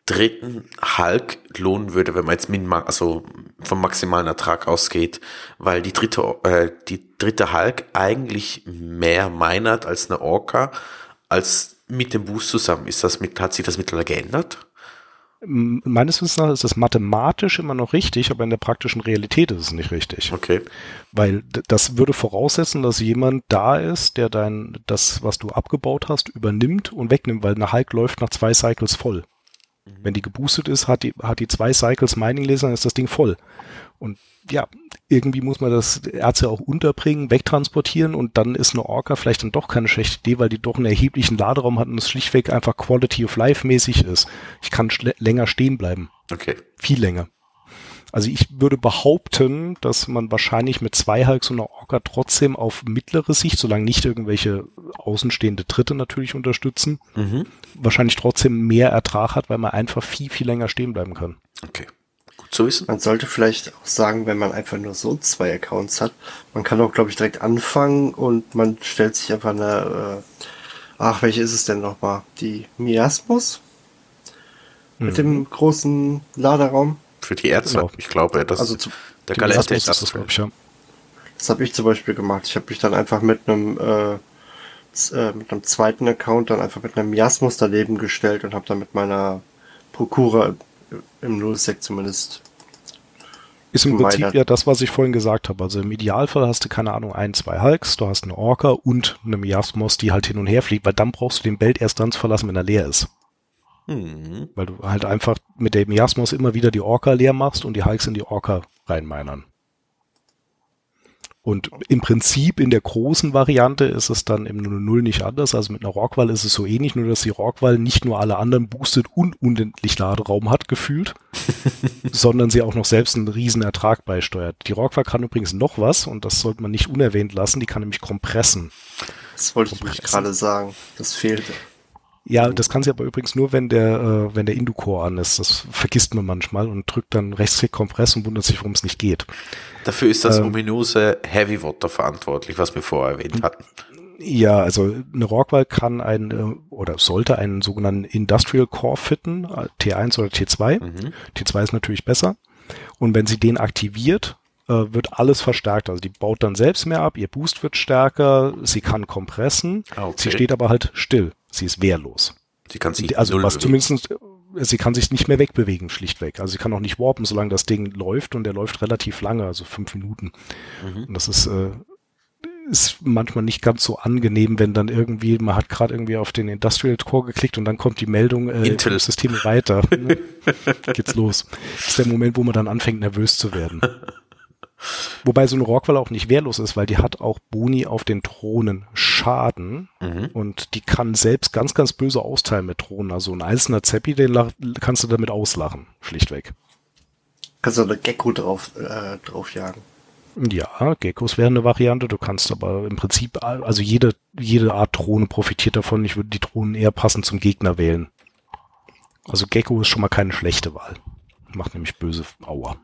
dritten Hulk lohnen würde, wenn man jetzt min also vom maximalen Ertrag ausgeht, weil die dritte, äh, die dritte Hulk eigentlich mehr meinert als eine Orca, als mit dem Boost zusammen. Ist das mit, hat sich das mittlerweile geändert? Meines Wissens nach ist das mathematisch immer noch richtig, aber in der praktischen Realität ist es nicht richtig. Okay. Weil das würde voraussetzen, dass jemand da ist, der dein, das, was du abgebaut hast, übernimmt und wegnimmt, weil eine Hulk läuft nach zwei Cycles voll. Wenn die geboostet ist, hat die, hat die zwei Cycles Mining Laser, dann ist das Ding voll. Und ja, irgendwie muss man das Erz ja auch unterbringen, wegtransportieren und dann ist eine Orca vielleicht dann doch keine schlechte Idee, weil die doch einen erheblichen Laderaum hat und es schlichtweg einfach Quality of Life mäßig ist. Ich kann länger stehen bleiben. Okay. Viel länger. Also ich würde behaupten, dass man wahrscheinlich mit zwei Hulks und einer Orca trotzdem auf mittlere Sicht, solange nicht irgendwelche außenstehende Dritte natürlich unterstützen, mhm. wahrscheinlich trotzdem mehr Ertrag hat, weil man einfach viel, viel länger stehen bleiben kann. Okay. Zu wissen. Man sollte vielleicht auch sagen, wenn man einfach nur so zwei Accounts hat, man kann auch, glaube ich, direkt anfangen und man stellt sich einfach eine, äh, ach, welche ist es denn nochmal? Die Miasmus? Mhm. Mit dem großen Laderaum? Für die Ärzte, genau. ich glaube, das also zu, der Kalender ist das, glaube ich, ja. Das habe ich zum Beispiel gemacht. Ich habe mich dann einfach mit einem äh, äh, mit einem zweiten Account dann einfach mit einem Miasmus daneben gestellt und habe dann mit meiner Prokura im Nullsec zumindest. Ist im Prinzip ja das, was ich vorhin gesagt habe. Also im Idealfall hast du, keine Ahnung, ein, zwei Hulks, du hast eine Orca und eine Miasmos, die halt hin und her fliegt, weil dann brauchst du den Belt erst dann zu verlassen, wenn er leer ist. Mhm. Weil du halt einfach mit der Miasmos immer wieder die Orca leer machst und die Hulks in die Orca reinmeinern. Und im Prinzip in der großen Variante ist es dann im 0 nicht anders. Also mit einer Rockwall ist es so ähnlich, nur dass die Rockwall nicht nur alle anderen boostet und unendlich Laderaum hat, gefühlt, sondern sie auch noch selbst einen riesen Ertrag beisteuert. Die Rockwall kann übrigens noch was und das sollte man nicht unerwähnt lassen, die kann nämlich kompressen. Das wollte ich nämlich gerade sagen. Das fehlte. Ja, das kann sie aber übrigens nur, wenn der, äh, wenn der Inducore an ist. Das vergisst man manchmal und drückt dann Rechtsklick Kompress und wundert sich, warum es nicht geht. Dafür ist das ähm, ominöse Heavy Water verantwortlich, was wir vorher erwähnt hatten. Ja, also eine Rockwall kann ein äh, oder sollte einen sogenannten Industrial Core fitten, T1 oder T2. Mhm. T2 ist natürlich besser. Und wenn sie den aktiviert, äh, wird alles verstärkt. Also die baut dann selbst mehr ab, ihr Boost wird stärker, sie kann kompressen, okay. sie steht aber halt still. Sie ist wehrlos. Sie kann sich also was zumindest sie kann sich nicht mehr wegbewegen, schlichtweg. Also sie kann auch nicht warpen, solange das Ding läuft und der läuft relativ lange, also fünf Minuten. Mhm. Und das ist, äh, ist manchmal nicht ganz so angenehm, wenn dann irgendwie, man hat gerade irgendwie auf den Industrial Core geklickt und dann kommt die Meldung, äh, Intel. System weiter. Ne? Geht's los. Das ist der Moment, wo man dann anfängt, nervös zu werden. Wobei so eine Rockwell auch nicht wehrlos ist, weil die hat auch Boni auf den Thronen Schaden mhm. und die kann selbst ganz, ganz böse austeilen mit Thronen. Also ein einzelner Zeppi, den kannst du damit auslachen, schlichtweg. Kannst du eine Gecko drauf, äh, drauf jagen. Ja, Geckos wäre eine Variante. Du kannst aber im Prinzip, also jede, jede Art Drohne profitiert davon. Ich würde die Drohnen eher passend zum Gegner wählen. Also Gecko ist schon mal keine schlechte Wahl. Macht nämlich böse Aua.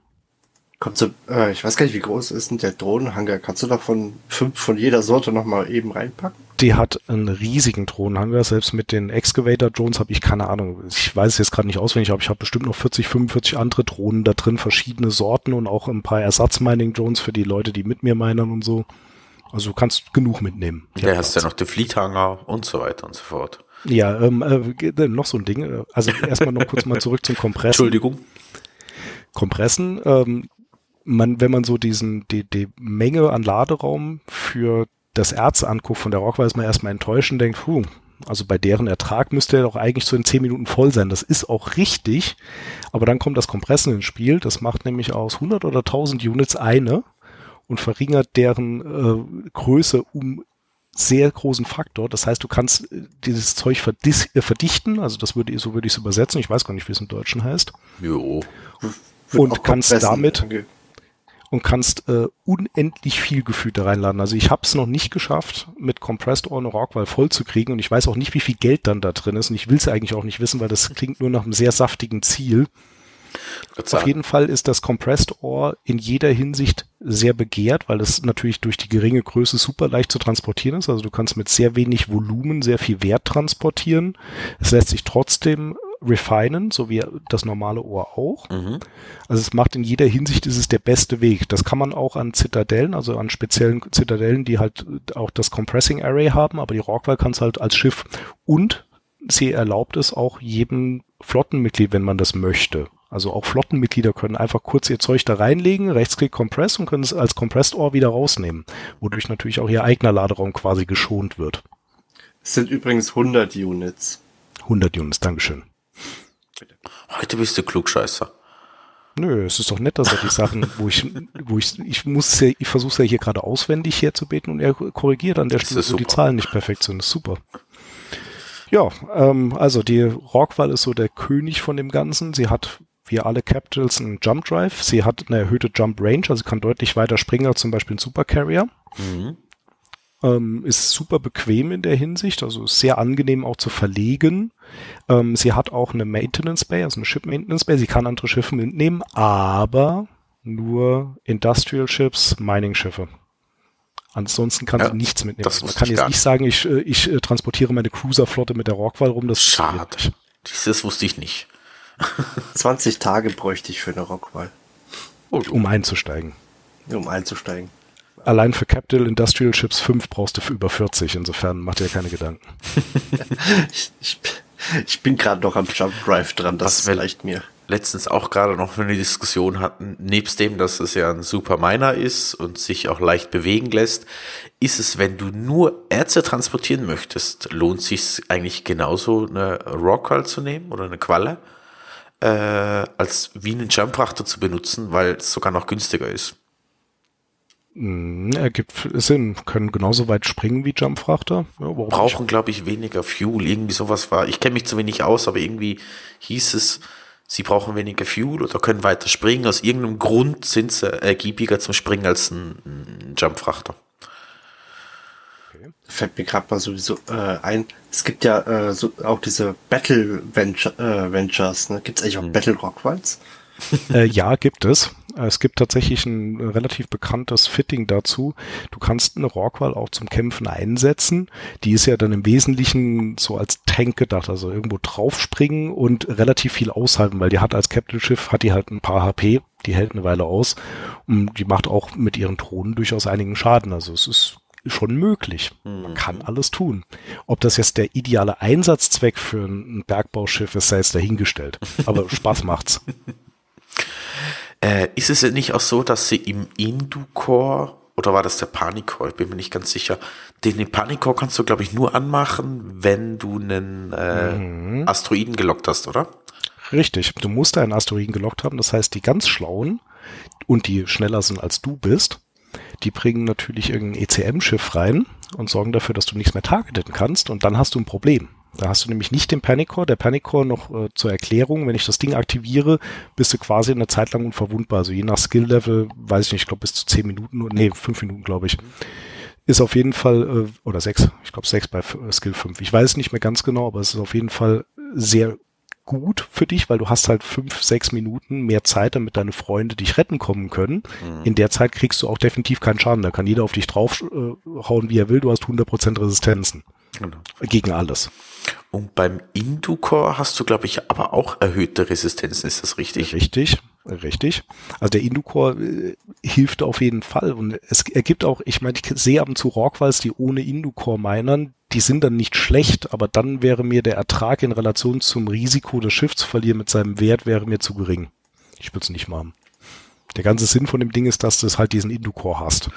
Kommt so, äh, ich weiß gar nicht, wie groß ist denn der Drohnenhangar? Kannst du davon fünf von jeder Sorte nochmal eben reinpacken? Die hat einen riesigen Drohnenhangar. Selbst mit den Excavator-Drones habe ich keine Ahnung. Ich weiß es jetzt gerade nicht auswendig, aber ich habe bestimmt noch 40, 45 andere Drohnen da drin, verschiedene Sorten und auch ein paar Ersatz-Mining-Drones für die Leute, die mit mir minern und so. Also du kannst genug mitnehmen. Ja, hast ja noch den Fleet-Hangar und so weiter und so fort. Ja, ähm, äh, noch so ein Ding. Also erstmal noch kurz mal zurück zum Kompressen. Entschuldigung. Kompressen, ähm, man, wenn man so diesen, die, die Menge an Laderaum für das Erz anguckt von der Rockwell, ist man erstmal enttäuscht und denkt, puh, also bei deren Ertrag müsste er doch eigentlich so in 10 Minuten voll sein. Das ist auch richtig, aber dann kommt das Kompressen ins Spiel. Das macht nämlich aus 100 oder 1000 Units eine und verringert deren äh, Größe um sehr großen Faktor. Das heißt, du kannst äh, dieses Zeug verdis äh, verdichten, also das würde, so würde ich es übersetzen. Ich weiß gar nicht, wie es im Deutschen heißt. Jo. Und kannst damit, okay und kannst äh, unendlich viel Gefühl da reinladen. Also ich habe es noch nicht geschafft, mit Compressed Ore eine Rockwall voll zu kriegen und ich weiß auch nicht, wie viel Geld dann da drin ist und ich will es eigentlich auch nicht wissen, weil das klingt nur nach einem sehr saftigen Ziel. Auf jeden Fall ist das Compressed Ore in jeder Hinsicht sehr begehrt, weil es natürlich durch die geringe Größe super leicht zu transportieren ist. Also du kannst mit sehr wenig Volumen sehr viel Wert transportieren. Es lässt sich trotzdem refinen, so wie das normale Ohr auch. Mhm. Also es macht in jeder Hinsicht ist es der beste Weg. Das kann man auch an Zitadellen, also an speziellen Zitadellen, die halt auch das Compressing Array haben, aber die Rockwell kann es halt als Schiff und sie erlaubt es auch jedem Flottenmitglied, wenn man das möchte. Also auch Flottenmitglieder können einfach kurz ihr Zeug da reinlegen, Rechtsklick Compress und können es als Compressed Ohr wieder rausnehmen, wodurch natürlich auch ihr eigener Laderaum quasi geschont wird. Es sind übrigens 100 Units. 100 Units, Dankeschön. Bitte. Heute bist du Klugscheißer. Nö, es ist doch nett, dass er die Sachen, wo ich, wo ich, ich muss ja, ich versuche es ja hier gerade auswendig herzubeten und er korrigiert an der Stelle, wo die Zahlen nicht perfekt sind. Das ist super. Ja, ähm, also die Rockwall ist so der König von dem Ganzen. Sie hat wie alle Capitals einen Jump Drive. Sie hat eine erhöhte Jump Range, also kann deutlich weiter springen als zum Beispiel ein Super Carrier. Mhm. Ähm, ist super bequem in der Hinsicht, also sehr angenehm auch zu verlegen. Ähm, sie hat auch eine Maintenance Bay, also eine Ship Maintenance Bay. Sie kann andere Schiffe mitnehmen, aber nur Industrial Ships, Mining Schiffe. Ansonsten kann ja, sie nichts mitnehmen. Das Man kann jetzt nicht sagen, ich, äh, ich äh, transportiere meine Cruiserflotte mit der Rockwall rum. Das Schade. Das wusste ich nicht. 20 Tage bräuchte ich für eine Rockwall. Um einzusteigen. Um einzusteigen. Allein für Capital Industrial Ships 5 brauchst du für über 40, insofern mach dir keine Gedanken. ich, ich, bin gerade noch am Jump Drive dran, das Was vielleicht mir. Letztens auch gerade noch eine Diskussion hatten, nebst dem, dass es ja ein super Miner ist und sich auch leicht bewegen lässt, ist es, wenn du nur Erze transportieren möchtest, lohnt sich eigentlich genauso eine Rockall zu nehmen oder eine Qualle, äh, als wie einen Jumpfrachter zu benutzen, weil es sogar noch günstiger ist. Hm, ergibt Sinn. Können genauso weit springen wie Jumpfrachter. Ja, Brauchen, glaube ich, weniger Fuel. Irgendwie sowas war. Ich kenne mich zu wenig aus, aber irgendwie hieß es, sie brauchen weniger Fuel oder können weiter springen. Aus irgendeinem Grund sind sie ergiebiger zum Springen als ein, ein Jumpfrachter. Okay. Fällt mir gerade mal sowieso äh, ein. Es gibt ja äh, so auch diese Battle Venture, äh, Ventures. Ne? Gibt es eigentlich auch hm. Battle Rockwalds? Äh, ja, gibt es. Es gibt tatsächlich ein relativ bekanntes Fitting dazu. Du kannst eine Rockwall auch zum Kämpfen einsetzen. Die ist ja dann im Wesentlichen so als Tank gedacht, also irgendwo draufspringen und relativ viel aushalten, weil die hat als Capital-Schiff, hat die halt ein paar HP, die hält eine Weile aus und die macht auch mit ihren Drohnen durchaus einigen Schaden. Also es ist schon möglich. Man kann mhm. alles tun. Ob das jetzt der ideale Einsatzzweck für ein Bergbauschiff ist, sei es dahingestellt. Aber Spaß macht's. Äh, ist es nicht auch so, dass sie im Inducore oder war das der Panikcore? Ich bin mir nicht ganz sicher. Den Panikcore kannst du, glaube ich, nur anmachen, wenn du einen äh, mhm. Asteroiden gelockt hast, oder? Richtig. Du musst einen Asteroiden gelockt haben. Das heißt, die ganz Schlauen und die schneller sind als du bist, die bringen natürlich irgendein ECM-Schiff rein und sorgen dafür, dass du nichts mehr targeten kannst und dann hast du ein Problem. Da hast du nämlich nicht den Panic Core. Der Panic Core noch äh, zur Erklärung, wenn ich das Ding aktiviere, bist du quasi eine Zeit lang unverwundbar. Also je nach Skill-Level, weiß ich nicht, ich glaube bis zu zehn Minuten, nee, fünf Minuten, glaube ich. Ist auf jeden Fall, äh, oder sechs, ich glaube sechs bei äh, Skill 5. Ich weiß nicht mehr ganz genau, aber es ist auf jeden Fall sehr gut für dich, weil du hast halt fünf, sechs Minuten mehr Zeit, damit deine Freunde dich retten kommen können. Mhm. In der Zeit kriegst du auch definitiv keinen Schaden. Da kann jeder auf dich draufhauen, äh, wie er will. Du hast 100% Resistenzen. Genau. Gegen alles. Und beim Inducore hast du, glaube ich, aber auch erhöhte Resistenzen, ist das richtig? Richtig, richtig. Also der Inducore äh, hilft auf jeden Fall. Und es ergibt auch, ich meine, ich sehe ab und zu Rockwalls, die ohne Inducore minern, die sind dann nicht schlecht, aber dann wäre mir der Ertrag in Relation zum Risiko, das Schiff zu verlieren mit seinem Wert, wäre mir zu gering. Ich würde es nicht machen. Der ganze Sinn von dem Ding ist, dass du es halt diesen Inducore hast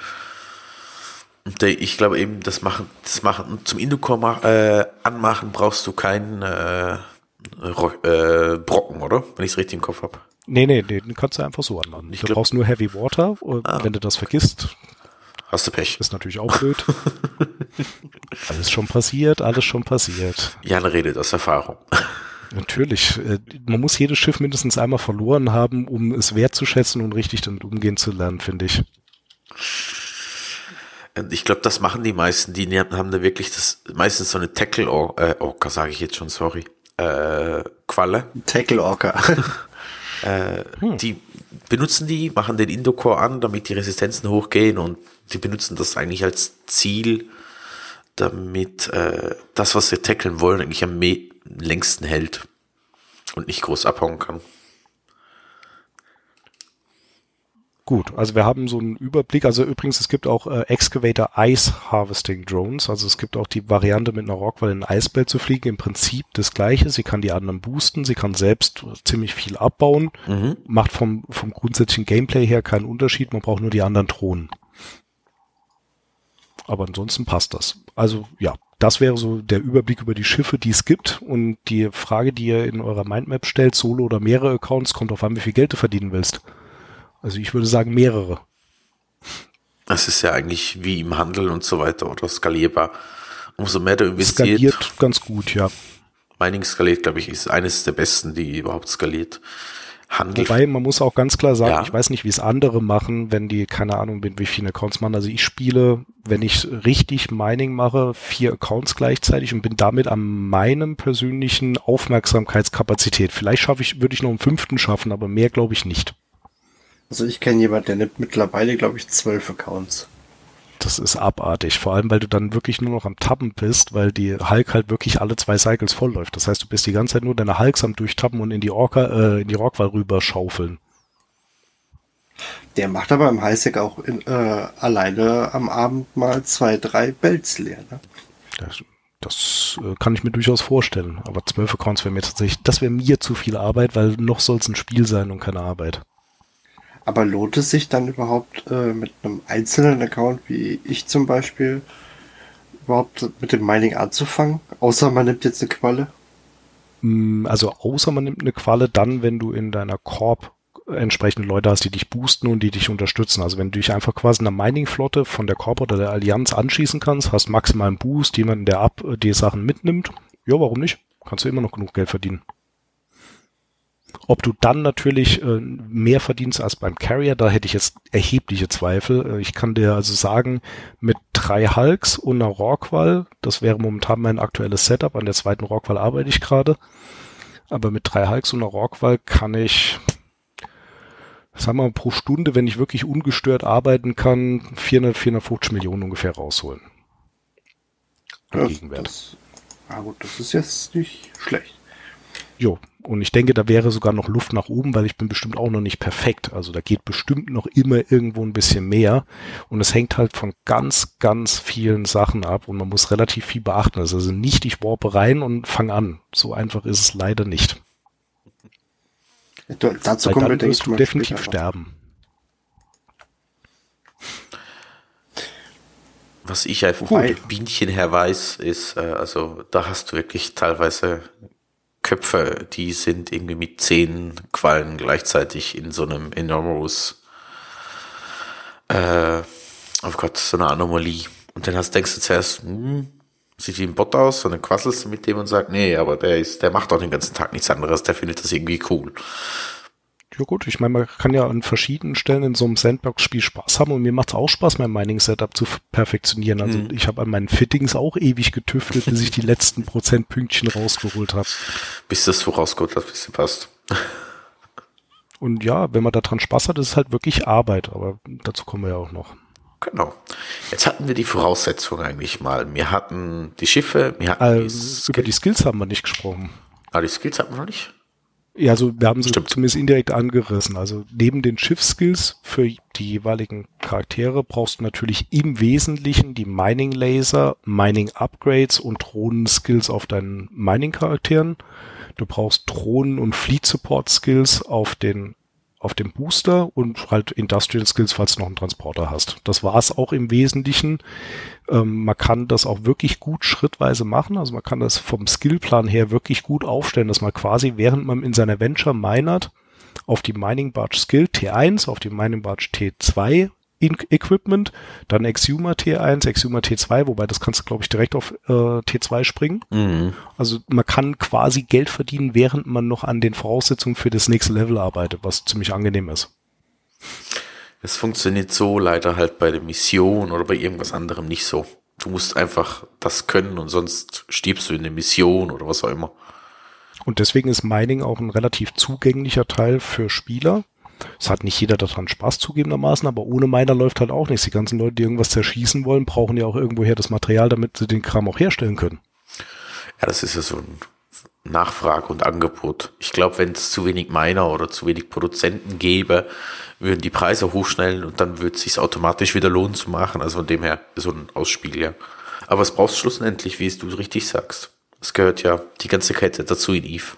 ich glaube eben, das machen, das machen zum Inducore äh, anmachen brauchst du keinen äh, äh, Brocken, oder? Wenn ich es richtig im Kopf habe. Nee, nee, nee, den kannst du einfach so anmachen. Ich du glaub, brauchst nur Heavy Water. Ah. Wenn du das vergisst, hast du Pech. Ist natürlich auch blöd. alles schon passiert, alles schon passiert. Jan redet aus Erfahrung. Natürlich. Äh, man muss jedes Schiff mindestens einmal verloren haben, um es wertzuschätzen und richtig damit umgehen zu lernen, finde ich. Ich glaube, das machen die meisten. Die haben da wirklich das meistens so eine Tackle äh, Orca, sage ich jetzt schon, sorry. Äh, Qualle. Tackle Orca. äh, hm. Die benutzen die, machen den Indoor-Core an, damit die Resistenzen hochgehen und die benutzen das eigentlich als Ziel, damit äh, das, was sie tackeln wollen, eigentlich am längsten hält und nicht groß abhauen kann. Gut, also wir haben so einen Überblick. Also übrigens, es gibt auch äh, Excavator Ice Harvesting Drones. Also es gibt auch die Variante mit einer Rockwall in ein Eisbell zu fliegen. Im Prinzip das gleiche. Sie kann die anderen boosten. Sie kann selbst ziemlich viel abbauen. Mhm. Macht vom, vom grundsätzlichen Gameplay her keinen Unterschied. Man braucht nur die anderen Drohnen. Aber ansonsten passt das. Also ja, das wäre so der Überblick über die Schiffe, die es gibt. Und die Frage, die ihr in eurer Mindmap stellt, Solo oder mehrere Accounts, kommt auf an, wie viel Geld du verdienen willst. Also ich würde sagen mehrere. Das ist ja eigentlich wie im Handel und so weiter oder skalierbar. Umso mehr du investiert. Skaliert ganz gut, ja. Mining skaliert, glaube ich, ist eines der besten, die überhaupt skaliert. Handel. Wobei, man muss auch ganz klar sagen, ja. ich weiß nicht, wie es andere machen, wenn die, keine Ahnung, wie viele Accounts machen. Also ich spiele, wenn ich richtig Mining mache, vier Accounts gleichzeitig und bin damit an meinem persönlichen Aufmerksamkeitskapazität. Vielleicht schaffe ich, würde ich noch einen fünften schaffen, aber mehr glaube ich nicht. Also ich kenne jemanden, der nimmt mittlerweile, glaube ich, zwölf Accounts das ist abartig. Vor allem, weil du dann wirklich nur noch am Tappen bist, weil die Hulk halt wirklich alle zwei Cycles vollläuft. Das heißt, du bist die ganze Zeit nur deine Hulks am durchtappen und in die Orca, äh, in die Rockwall rüber schaufeln. Der macht aber im Highsec auch in, äh, alleine am Abend mal zwei, drei Belts leer. Ne? Das, das äh, kann ich mir durchaus vorstellen. Aber zwölf Accounts wäre mir tatsächlich, das wäre mir zu viel Arbeit, weil noch soll es ein Spiel sein und keine Arbeit. Aber lohnt es sich dann überhaupt äh, mit einem einzelnen Account, wie ich zum Beispiel, überhaupt mit dem Mining anzufangen? Außer man nimmt jetzt eine Qualle? Mm, also außer man nimmt eine Qualle dann, wenn du in deiner Korb entsprechende Leute hast, die dich boosten und die dich unterstützen. Also wenn du dich einfach quasi einer Mining-Flotte von der Korb oder der Allianz anschießen kannst, hast maximalen Boost, jemanden, der ab die Sachen mitnimmt. Ja, warum nicht? Kannst du immer noch genug Geld verdienen. Ob du dann natürlich äh, mehr verdienst als beim Carrier, da hätte ich jetzt erhebliche Zweifel. Äh, ich kann dir also sagen, mit drei Hulks und einer Rockwall, das wäre momentan mein aktuelles Setup, an der zweiten Rockwall arbeite ich gerade, aber mit drei Hulks und einer Rockwall kann ich, sagen wir mal, pro Stunde, wenn ich wirklich ungestört arbeiten kann, 400, 450 Millionen ungefähr rausholen. Ja, Das, ah gut, das ist jetzt nicht schlecht. Jo, und ich denke, da wäre sogar noch Luft nach oben, weil ich bin bestimmt auch noch nicht perfekt. Also da geht bestimmt noch immer irgendwo ein bisschen mehr. Und es hängt halt von ganz, ganz vielen Sachen ab und man muss relativ viel beachten. Also nicht ich warpe rein und fange an. So einfach ist es leider nicht. Du, dazu kommen wir, denke du definitiv sterben. Was ich einfach von Bienchen her weiß, ist, äh, also da hast du wirklich teilweise Köpfe, die sind irgendwie mit zehn Quallen gleichzeitig in so einem Enormous, äh, oh Gott, so eine Anomalie. Und dann hast, denkst du zuerst, hm, sieht wie ein Bot aus, und dann quasselst du mit dem und sagst, nee, aber der ist, der macht doch den ganzen Tag nichts anderes, der findet das irgendwie cool. Ja gut, ich meine, man kann ja an verschiedenen Stellen in so einem Sandbox-Spiel Spaß haben und mir macht es auch Spaß, mein Mining-Setup zu perfektionieren. Also mhm. ich habe an meinen Fittings auch ewig getüftelt, bis ich die letzten Prozentpünktchen rausgeholt habe. Bis das so rausgeholt hat, bis sie passt. Und ja, wenn man da dran Spaß hat, ist es halt wirklich Arbeit, aber dazu kommen wir ja auch noch. Genau. Jetzt hatten wir die Voraussetzungen eigentlich mal. Wir hatten die Schiffe, wir hatten äh, die über die Skills haben wir nicht gesprochen. Ah, die Skills hatten wir noch nicht? Ja, also wir haben sie Stimmt. zumindest indirekt angerissen. Also neben den Schiffskills für die jeweiligen Charaktere brauchst du natürlich im Wesentlichen die Mining Laser, Mining Upgrades und Drohnen-Skills auf deinen Mining-Charakteren. Du brauchst Drohnen- und Fleet-Support-Skills auf den auf dem Booster und halt Industrial Skills, falls du noch einen Transporter hast. Das war es auch im Wesentlichen. Ähm, man kann das auch wirklich gut schrittweise machen. Also man kann das vom Skillplan her wirklich gut aufstellen, dass man quasi, während man in seiner Venture minert, auf die Mining Barge Skill T1, auf die Mining Barge T2 Equipment, dann Exuma T1, Exuma T2, wobei das kannst du, glaube ich, direkt auf äh, T2 springen. Mhm. Also man kann quasi Geld verdienen, während man noch an den Voraussetzungen für das nächste Level arbeitet, was ziemlich angenehm ist. Es funktioniert so leider halt bei der Mission oder bei irgendwas anderem nicht so. Du musst einfach das können und sonst stirbst du in der Mission oder was auch immer. Und deswegen ist Mining auch ein relativ zugänglicher Teil für Spieler, es hat nicht jeder daran Spaß zugegebenermaßen, aber ohne Miner läuft halt auch nichts. Die ganzen Leute, die irgendwas zerschießen wollen, brauchen ja auch irgendwoher das Material, damit sie den Kram auch herstellen können. Ja, das ist ja so ein Nachfrage und Angebot. Ich glaube, wenn es zu wenig Miner oder zu wenig Produzenten gäbe, würden die Preise hochschnellen und dann würde es sich automatisch wieder lohnen zu machen. Also von dem her so ein Ausspiel, ja. Aber es brauchst schlussendlich, wie es du richtig sagst. Es gehört ja die ganze Kette dazu in Eve.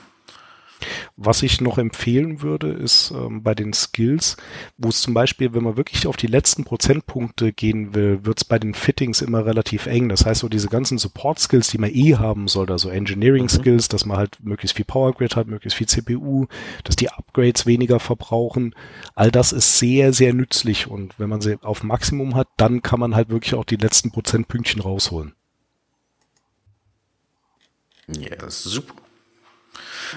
Was ich noch empfehlen würde, ist ähm, bei den Skills, wo es zum Beispiel, wenn man wirklich auf die letzten Prozentpunkte gehen will, wird es bei den Fittings immer relativ eng. Das heißt, so diese ganzen Support-Skills, die man eh haben sollte, also Engineering-Skills, mhm. dass man halt möglichst viel Power Grid hat, möglichst viel CPU, dass die Upgrades weniger verbrauchen, all das ist sehr, sehr nützlich und wenn man sie auf Maximum hat, dann kann man halt wirklich auch die letzten Prozentpünktchen rausholen. Ja, super.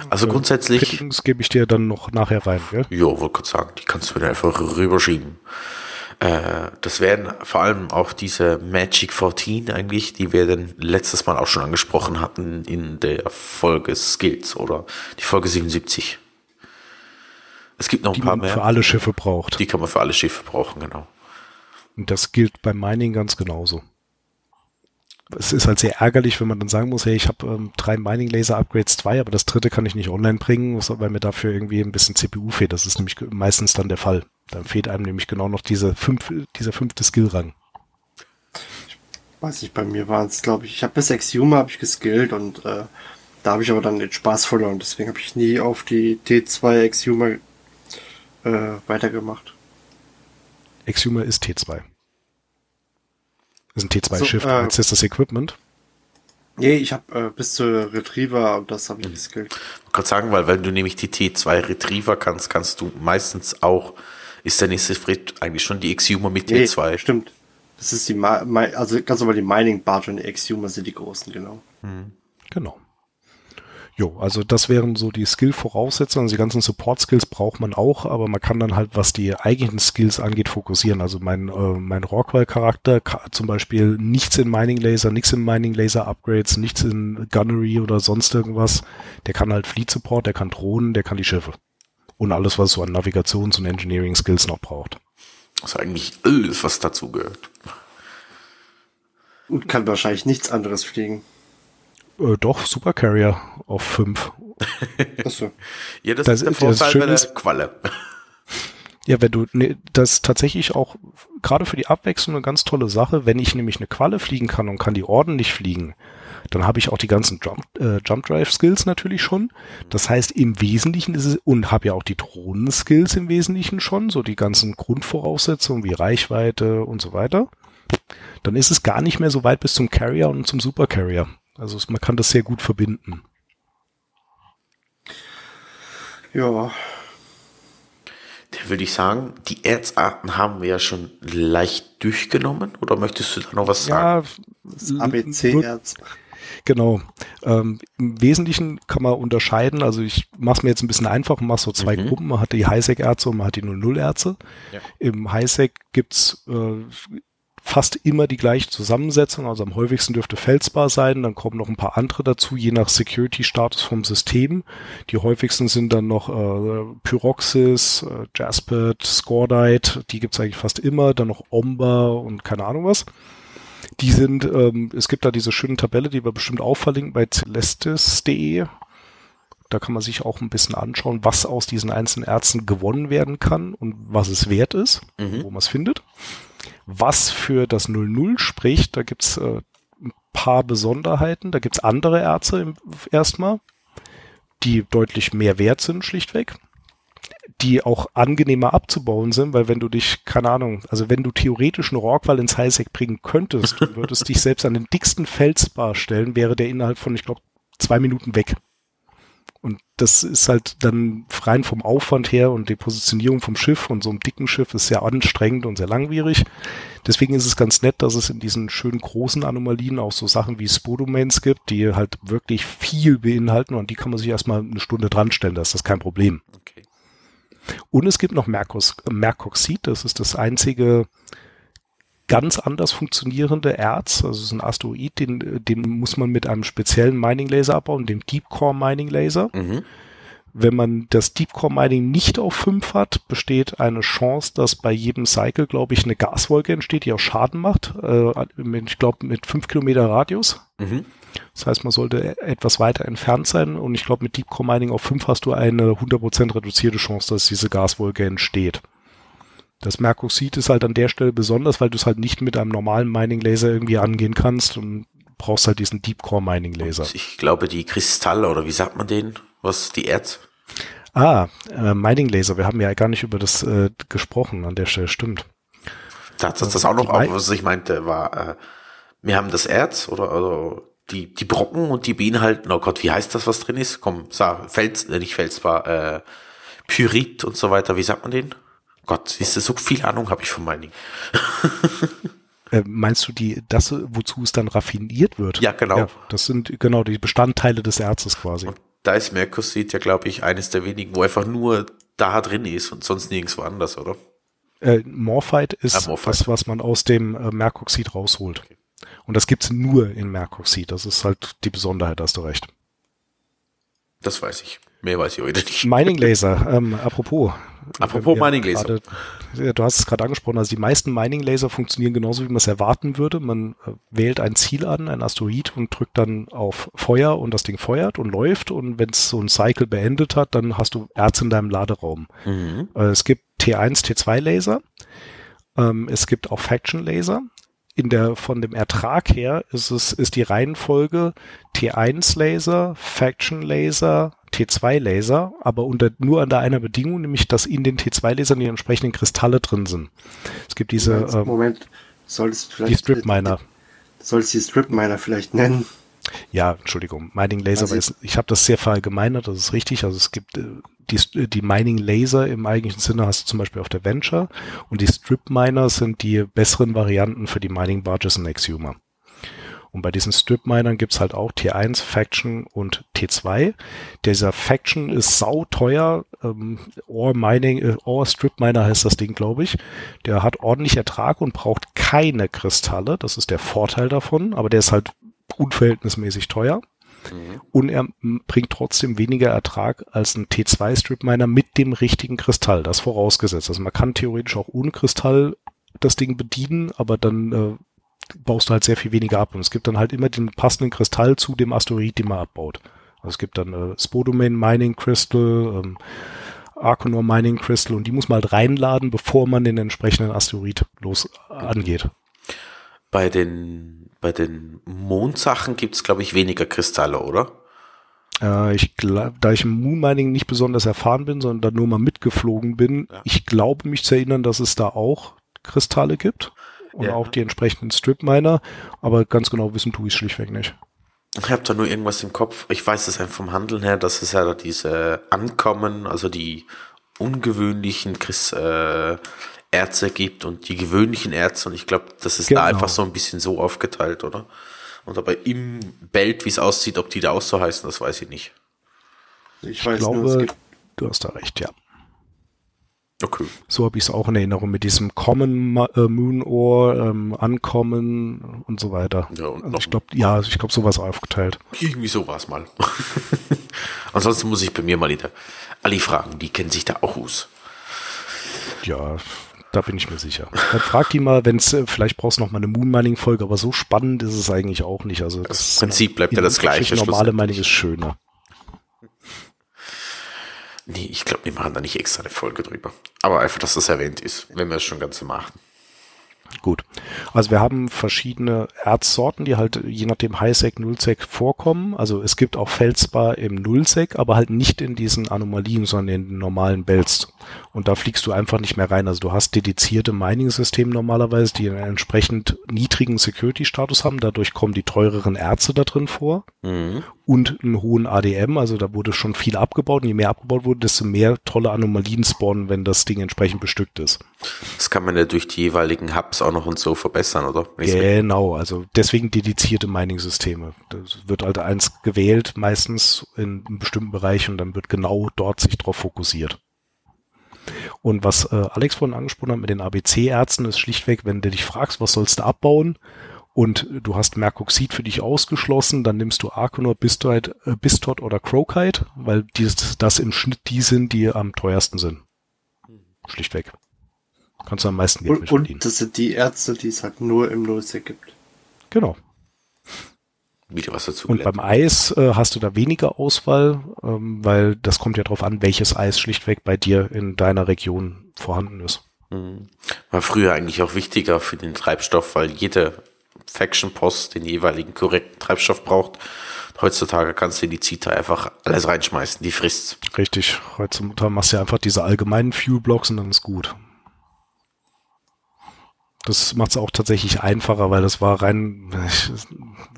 Also grundsätzlich. Fittings gebe ich dir dann noch nachher rein, gell? Ja, wollte gerade sagen, die kannst du mir einfach rüberschieben. Äh, das werden vor allem auch diese Magic 14 eigentlich, die wir dann letztes Mal auch schon angesprochen hatten in der Folge Skills oder die Folge 77. Es gibt noch ein die paar man mehr. für alle Schiffe braucht. Die kann man für alle Schiffe brauchen, genau. Und das gilt beim Mining ganz genauso es ist halt sehr ärgerlich, wenn man dann sagen muss, hey, ich habe ähm, drei Mining Laser Upgrades 2, aber das dritte kann ich nicht online bringen, weil mir dafür irgendwie ein bisschen CPU fehlt. Das ist nämlich meistens dann der Fall. Dann fehlt einem nämlich genau noch diese fünf, dieser fünfte Skillrang. Ich weiß nicht, bei mir waren es, glaube ich, ich habe bis Exuma habe ich geskillt und äh, da habe ich aber dann den Spaß verloren. Deswegen habe ich nie auf die T2 Exuma äh, weitergemacht. Exuma ist T2. Das ist ein T2-Shift. So, äh, Jetzt ist das Equipment. Nee, ich habe äh, bis zur Retriever und das habe ich geskillt. Ich kann sagen, weil wenn du nämlich die T2 Retriever kannst, kannst du meistens auch, ist der nächste Schritt eigentlich schon die Exhumer mit nee, T2. Stimmt. Das ist die, also ganz normal die Mining Barge und die Exhumer sind die großen, genau. Mhm. Genau. Jo, also das wären so die Skill-Voraussetzungen. Also die ganzen Support-Skills braucht man auch, aber man kann dann halt, was die eigentlichen Skills angeht, fokussieren. Also mein, äh, mein Rockwell-Charakter zum Beispiel nichts in Mining Laser, nichts in Mining Laser Upgrades, nichts in Gunnery oder sonst irgendwas. Der kann halt Fleet Support, der kann Drohnen, der kann die Schiffe. Und alles, was so an Navigations- und Engineering-Skills noch braucht. Also eigentlich alles, was dazu gehört. Und kann wahrscheinlich nichts anderes fliegen. Äh, doch, Supercarrier auf 5. Achso. ja, das, das ist der Vorteil bei der Qualle. Ja, wenn du, ne, das ist tatsächlich auch gerade für die Abwechslung eine ganz tolle Sache. Wenn ich nämlich eine Qualle fliegen kann und kann die ordentlich fliegen, dann habe ich auch die ganzen Jump, äh, Jump Drive Skills natürlich schon. Das heißt, im Wesentlichen ist es, und habe ja auch die Drohnen Skills im Wesentlichen schon, so die ganzen Grundvoraussetzungen wie Reichweite und so weiter. Dann ist es gar nicht mehr so weit bis zum Carrier und zum Supercarrier. Also man kann das sehr gut verbinden. Ja. Da würde ich sagen, die Erzarten haben wir ja schon leicht durchgenommen. Oder möchtest du da noch was sagen? Ja, das ABC-Erz. Genau. Ähm, Im Wesentlichen kann man unterscheiden, also ich mache es mir jetzt ein bisschen einfach und mache so zwei mhm. Gruppen. Man hat die Highsec-Erze und man hat die 00-Erze. Ja. Im Highsec gibt's äh, fast immer die gleiche Zusammensetzung. Also am häufigsten dürfte Feldspar sein, dann kommen noch ein paar andere dazu, je nach Security-Status vom System. Die häufigsten sind dann noch äh, Pyroxis, äh, Jaspet, Scordite, die gibt's eigentlich fast immer, dann noch Omba und keine Ahnung was. Die sind, ähm, es gibt da diese schöne Tabelle, die wir bestimmt auch verlinken bei celestis.de. Da kann man sich auch ein bisschen anschauen, was aus diesen einzelnen Ärzten gewonnen werden kann und was es wert ist, mhm. wo man es findet. Was für das 00 spricht, da gibt's äh, ein paar Besonderheiten. Da gibt's andere Ärzte erstmal, die deutlich mehr wert sind, schlichtweg die auch angenehmer abzubauen sind, weil wenn du dich, keine Ahnung, also wenn du theoretisch einen Rockwall ins Highsec bringen könntest, du würdest dich selbst an den dicksten Felsbar stellen, wäre der innerhalb von, ich glaube, zwei Minuten weg. Und das ist halt dann rein vom Aufwand her und die Positionierung vom Schiff und so einem dicken Schiff ist sehr anstrengend und sehr langwierig. Deswegen ist es ganz nett, dass es in diesen schönen großen Anomalien auch so Sachen wie Spodomains gibt, die halt wirklich viel beinhalten und die kann man sich erstmal eine Stunde dran stellen, das ist das kein Problem. Okay. Und es gibt noch Mercos, Mercoxid, das ist das einzige ganz anders funktionierende Erz, also es ist ein Asteroid, den, den muss man mit einem speziellen Mining Laser abbauen, dem Deep Core Mining Laser. Mhm. Wenn man das Deep Core Mining nicht auf 5 hat, besteht eine Chance, dass bei jedem Cycle, glaube ich, eine Gaswolke entsteht, die auch Schaden macht. Äh, ich glaube, mit 5 Kilometer Radius. Mhm. Das heißt, man sollte etwas weiter entfernt sein und ich glaube, mit Deep Core Mining auf 5 hast du eine 100% reduzierte Chance, dass diese Gaswolke entsteht. Das Merkoxid ist halt an der Stelle besonders, weil du es halt nicht mit einem normalen Mining Laser irgendwie angehen kannst und brauchst halt diesen Deep Core Mining Laser. ich glaube, die Kristalle oder wie sagt man den? Was die Erz? Ah, äh, Mining Laser. Wir haben ja gar nicht über das äh, gesprochen an der Stelle. Stimmt. Das, das, das auch noch, auch, was ich meinte, war, äh, wir haben das Erz oder, oder die, die Brocken und die beinhalten, oh Gott, wie heißt das, was drin ist? Komm, sag, Fels, äh, nicht Felsbar, äh, Pyrit und so weiter, wie sagt man den? Gott, siehst du, so viel Ahnung habe ich von Mining. Äh, meinst du die, das, wozu es dann raffiniert wird? Ja, genau. Ja, das sind genau die Bestandteile des Erzes quasi. Und da ist Merkusit ja, glaube ich, eines der wenigen, wo einfach nur da drin ist und sonst nirgendwo anders, oder? Äh, Morphite ist ah, Morphite. das, was man aus dem äh, Merkoxid rausholt. Okay. Und das gibt's nur in Merkoxid. Das ist halt die Besonderheit, hast du recht. Das weiß ich. Mehr weiß ich heute nicht. Mining Laser, ähm, apropos. Apropos Mining Laser. Grade, du hast es gerade angesprochen, also die meisten Mining Laser funktionieren genauso, wie man es erwarten würde. Man äh, wählt ein Ziel an, ein Asteroid und drückt dann auf Feuer und das Ding feuert und läuft und wenn es so ein Cycle beendet hat, dann hast du Erz in deinem Laderaum. Mhm. Äh, es gibt T1, T2 Laser. Ähm, es gibt auch Faction Laser in der, von dem Ertrag her ist es, ist die Reihenfolge T1 Laser, Faction Laser, T2 Laser, aber unter, nur unter einer Bedingung, nämlich, dass in den T2 Lasern die entsprechenden Kristalle drin sind. Es gibt diese, Moment, ähm, Moment. solltest vielleicht, die Strip Miner. Sollst die Strip Miner vielleicht nennen? Ja, Entschuldigung, Mining Laser, also, weil ich habe das sehr verallgemeinert, das ist richtig. Also es gibt äh, die, die Mining Laser im eigentlichen Sinne hast du zum Beispiel auf der Venture und die Strip Miner sind die besseren Varianten für die Mining Barges in Exhumer. Und bei diesen Strip-Minern gibt's halt auch T1, Faction und T2. Dieser Faction ist sau teuer. Ähm, Ore Mining, äh, Ore Strip Miner heißt das Ding, glaube ich. Der hat ordentlich Ertrag und braucht keine Kristalle. Das ist der Vorteil davon. Aber der ist halt unverhältnismäßig teuer. Mhm. Und er bringt trotzdem weniger Ertrag als ein T2 Strip Miner mit dem richtigen Kristall. Das vorausgesetzt. Also man kann theoretisch auch ohne Kristall das Ding bedienen, aber dann äh, baust du halt sehr viel weniger ab. Und es gibt dann halt immer den passenden Kristall zu dem Asteroid, den man abbaut. Also es gibt dann äh, Spodomain Mining Crystal, ähm, Arconor Mining Crystal und die muss man halt reinladen, bevor man den entsprechenden Asteroid los äh, angeht. Bei den, bei den Mondsachen gibt es, glaube ich, weniger Kristalle, oder? Äh, ich glaub, da ich im Moon Mining nicht besonders erfahren bin, sondern da nur mal mitgeflogen bin, ja. ich glaube mich zu erinnern, dass es da auch Kristalle gibt und ja. auch die entsprechenden Strip-Miner, aber ganz genau wissen tue ich es schlichtweg nicht. Ich habe da nur irgendwas im Kopf. Ich weiß es einfach vom Handeln her, dass es ja diese Ankommen, also die ungewöhnlichen Chris, äh, Ärzte gibt und die gewöhnlichen Ärzte. Und ich glaube, das ist genau. da einfach so ein bisschen so aufgeteilt, oder? Und aber im Belt, wie es aussieht, ob die da auch so heißen, das weiß ich nicht. Ich, ich glaube, du hast da recht, ja. Okay. So habe ich es auch in Erinnerung mit diesem Common äh, Moon Ohr, ähm, Ankommen und so weiter. Ja, und also ich glaube, ja, ich glaube, sowas aufgeteilt. Irgendwie so war es mal. Ansonsten muss ich bei mir mal wieder Ali fragen, die kennen sich da auch aus. Ja, da bin ich mir sicher. Dann frag die mal, wenn es, äh, vielleicht brauchst du noch mal eine Moon Mining Folge, aber so spannend ist es eigentlich auch nicht. Also das, das Prinzip bleibt ja das gleiche. Normale Mining ist schöner. Nee, ich glaube, wir machen da nicht extra eine Folge drüber. Aber einfach, dass das erwähnt ist, wenn wir es schon ganz so machen. Gut. Also wir haben verschiedene Erzsorten, die halt je nachdem Highsec, Nullsec vorkommen. Also es gibt auch Felsbar im Nullsec, aber halt nicht in diesen Anomalien, sondern in den normalen Belts. Und da fliegst du einfach nicht mehr rein. Also du hast dedizierte Mining-Systeme normalerweise, die einen entsprechend niedrigen Security-Status haben. Dadurch kommen die teureren Erze da drin vor. Mhm. Und einen hohen ADM, also da wurde schon viel abgebaut. Und je mehr abgebaut wurde, desto mehr tolle Anomalien spawnen, wenn das Ding entsprechend bestückt ist. Das kann man ja durch die jeweiligen Hubs auch noch und so verbessern, oder? Genau, also deswegen dedizierte Mining-Systeme. Das wird halt eins gewählt, meistens in einem bestimmten Bereich und dann wird genau dort sich drauf fokussiert. Und was äh, Alex vorhin angesprochen hat mit den ABC-Ärzten, ist schlichtweg, wenn du dich fragst, was sollst du abbauen und du hast Merkoxid für dich ausgeschlossen, dann nimmst du Arconor, Bistot, äh, Bistot oder Crokite, weil dies, das im Schnitt die sind, die am teuersten sind. Schlichtweg. Kannst du am meisten Geld und, verdienen. Und das sind die Ärzte, die es halt nur im Nullsec gibt. Genau. Wieder was dazu. Und beim Eis äh, hast du da weniger Auswahl, ähm, weil das kommt ja darauf an, welches Eis schlichtweg bei dir in deiner Region vorhanden ist. Mhm. War früher eigentlich auch wichtiger für den Treibstoff, weil jede Faction-Post den jeweiligen korrekten Treibstoff braucht. Heutzutage kannst du in die Zita einfach alles reinschmeißen, die frisst. Richtig. Heutzutage machst du ja einfach diese allgemeinen Fuel-Blocks und dann ist gut. Das macht es auch tatsächlich einfacher, weil das war rein, ich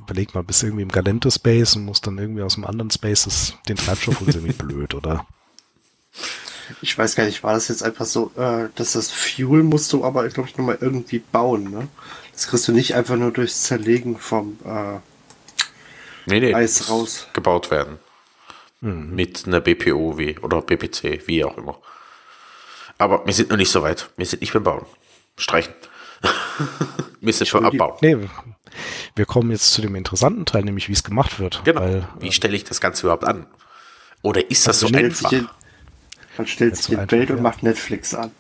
überleg mal, bis irgendwie im Galente Space und muss dann irgendwie aus einem anderen Space das, den Treibstoff holen, irgendwie blöd, oder? Ich weiß gar nicht, war das jetzt einfach so, äh, dass das Fuel musst du aber, glaube ich, nochmal irgendwie bauen, ne? Das kriegst du nicht einfach nur durchs Zerlegen vom äh, nee, nee, Eis raus. Gebaut werden. Mhm. Mit einer BPO wie, oder BPC, wie auch immer. Aber wir sind noch nicht so weit. Wir sind nicht beim Bauen. Streichen. wir sind schon abbauen. Nee, wir kommen jetzt zu dem interessanten Teil, nämlich wie es gemacht wird. Genau. Weil, wie stelle ich das Ganze überhaupt an? Oder ist das so einfach? Man stellt sich in Bild und macht Netflix an.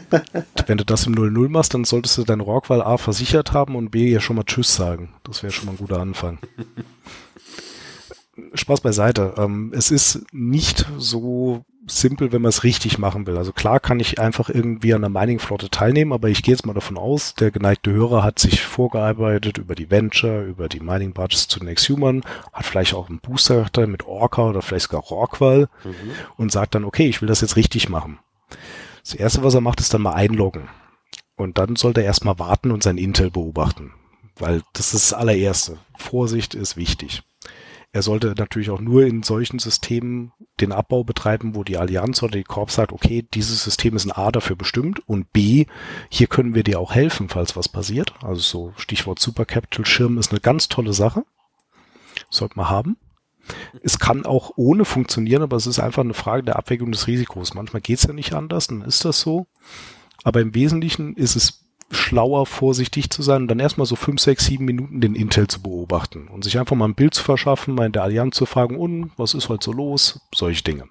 Wenn du das im 0-0 machst, dann solltest du deine Rockwall A versichert haben und B ja schon mal Tschüss sagen. Das wäre schon mal ein guter Anfang. Spaß beiseite. Ähm, es ist nicht so simpel, wenn man es richtig machen will. Also klar kann ich einfach irgendwie an der Mining-Flotte teilnehmen, aber ich gehe jetzt mal davon aus, der geneigte Hörer hat sich vorgearbeitet über die Venture, über die Mining-Budgets zu Next Human, hat vielleicht auch einen Booster mit Orca oder vielleicht sogar Rockwall mhm. und sagt dann, okay, ich will das jetzt richtig machen. Das erste, was er macht, ist dann mal einloggen. Und dann sollte er erstmal warten und sein Intel beobachten. Weil das ist das allererste. Vorsicht ist wichtig. Er sollte natürlich auch nur in solchen Systemen den Abbau betreiben, wo die Allianz oder die Korps sagt, okay, dieses System ist ein A dafür bestimmt und B, hier können wir dir auch helfen, falls was passiert. Also so Stichwort Super Capital Schirm ist eine ganz tolle Sache. Sollte man haben. Es kann auch ohne funktionieren, aber es ist einfach eine Frage der Abwägung des Risikos. Manchmal geht es ja nicht anders, dann ist das so. Aber im Wesentlichen ist es schlauer, vorsichtig zu sein und dann erstmal so fünf, sechs, sieben Minuten den Intel zu beobachten und sich einfach mal ein Bild zu verschaffen, mal in der Allianz zu fragen, und was ist heute so los? Solche Dinge.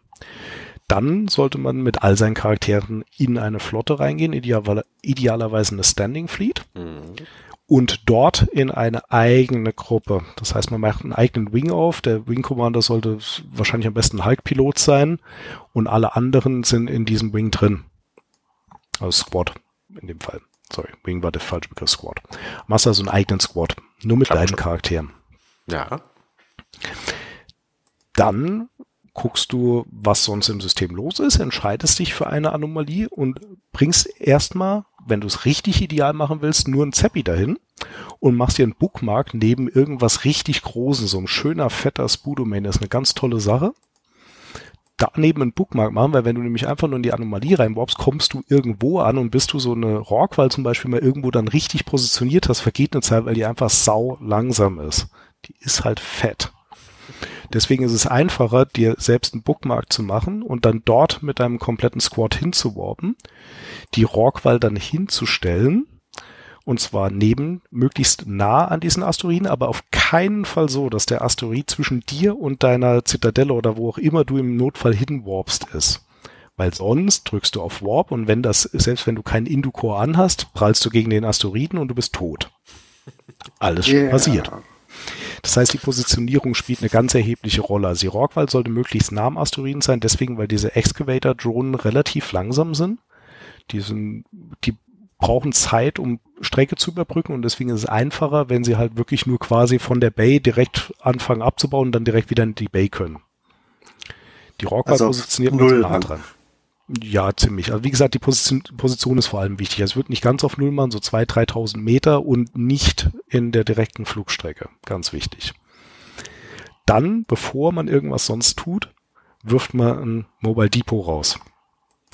Dann sollte man mit all seinen Charakteren in eine Flotte reingehen, ideal, idealerweise eine Standing Fleet. Mhm. Und dort in eine eigene Gruppe. Das heißt, man macht einen eigenen Wing auf. Der Wing Commander sollte wahrscheinlich am besten Hulk-Pilot sein. Und alle anderen sind in diesem Wing drin. Also Squad in dem Fall sorry, Wing war der falsche Begriff Squad. Machst also einen eigenen Squad. Nur mit deinen Charakteren. Ja. Dann guckst du, was sonst im System los ist, entscheidest dich für eine Anomalie und bringst erstmal, wenn du es richtig ideal machen willst, nur ein Zeppi dahin und machst dir einen Bookmark neben irgendwas richtig Großes, so ein schöner, fetter Spudomain, das ist eine ganz tolle Sache daneben einen Bookmark machen, weil wenn du nämlich einfach nur in die Anomalie reinwarpst, kommst du irgendwo an und bist du so eine Rockwall zum Beispiel mal irgendwo dann richtig positioniert hast, vergeht eine Zeit, weil die einfach sau langsam ist. Die ist halt fett. Deswegen ist es einfacher, dir selbst einen Bookmark zu machen und dann dort mit deinem kompletten Squad hinzuwarpen, die Rockwall dann hinzustellen und zwar neben, möglichst nah an diesen Asteroiden, aber auf keinen Fall so, dass der Asteroid zwischen dir und deiner Zitadelle oder wo auch immer du im Notfall hinwarpst ist. Weil sonst drückst du auf Warp und wenn das, selbst wenn du keinen Inducore anhast, prallst du gegen den Asteroiden und du bist tot. Alles schon yeah. passiert. Das heißt, die Positionierung spielt eine ganz erhebliche Rolle. Also die Rockwall sollte möglichst nah am Asteroiden sein, deswegen, weil diese Excavator-Drohnen relativ langsam sind. Die sind, die brauchen Zeit, um Strecke zu überbrücken und deswegen ist es einfacher, wenn sie halt wirklich nur quasi von der Bay direkt anfangen abzubauen und dann direkt wieder in die Bay können. Die Rockwall also positioniert man nah dran. Ja, ziemlich. Also wie gesagt, die Position, Position ist vor allem wichtig. Also es wird nicht ganz auf Null machen, so 2.000, 3.000 Meter und nicht in der direkten Flugstrecke. Ganz wichtig. Dann, bevor man irgendwas sonst tut, wirft man ein Mobile Depot raus.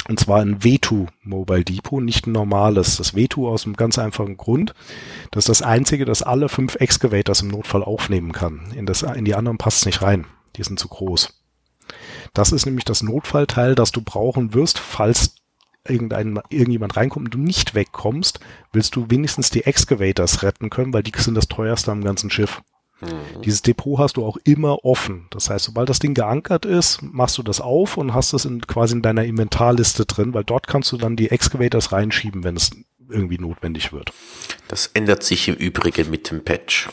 Und zwar ein V2 Mobile Depot, nicht ein normales. Das V2 aus einem ganz einfachen Grund. Das ist das einzige, das alle fünf Excavators im Notfall aufnehmen kann. In, das, in die anderen passt es nicht rein. Die sind zu groß. Das ist nämlich das Notfallteil, das du brauchen wirst, falls irgendein, irgendjemand reinkommt und du nicht wegkommst, willst du wenigstens die Excavators retten können, weil die sind das teuerste am ganzen Schiff. Mhm. Dieses Depot hast du auch immer offen. Das heißt, sobald das Ding geankert ist, machst du das auf und hast es in, quasi in deiner Inventarliste drin, weil dort kannst du dann die Excavators reinschieben, wenn es irgendwie notwendig wird. Das ändert sich im Übrigen mit dem Patch.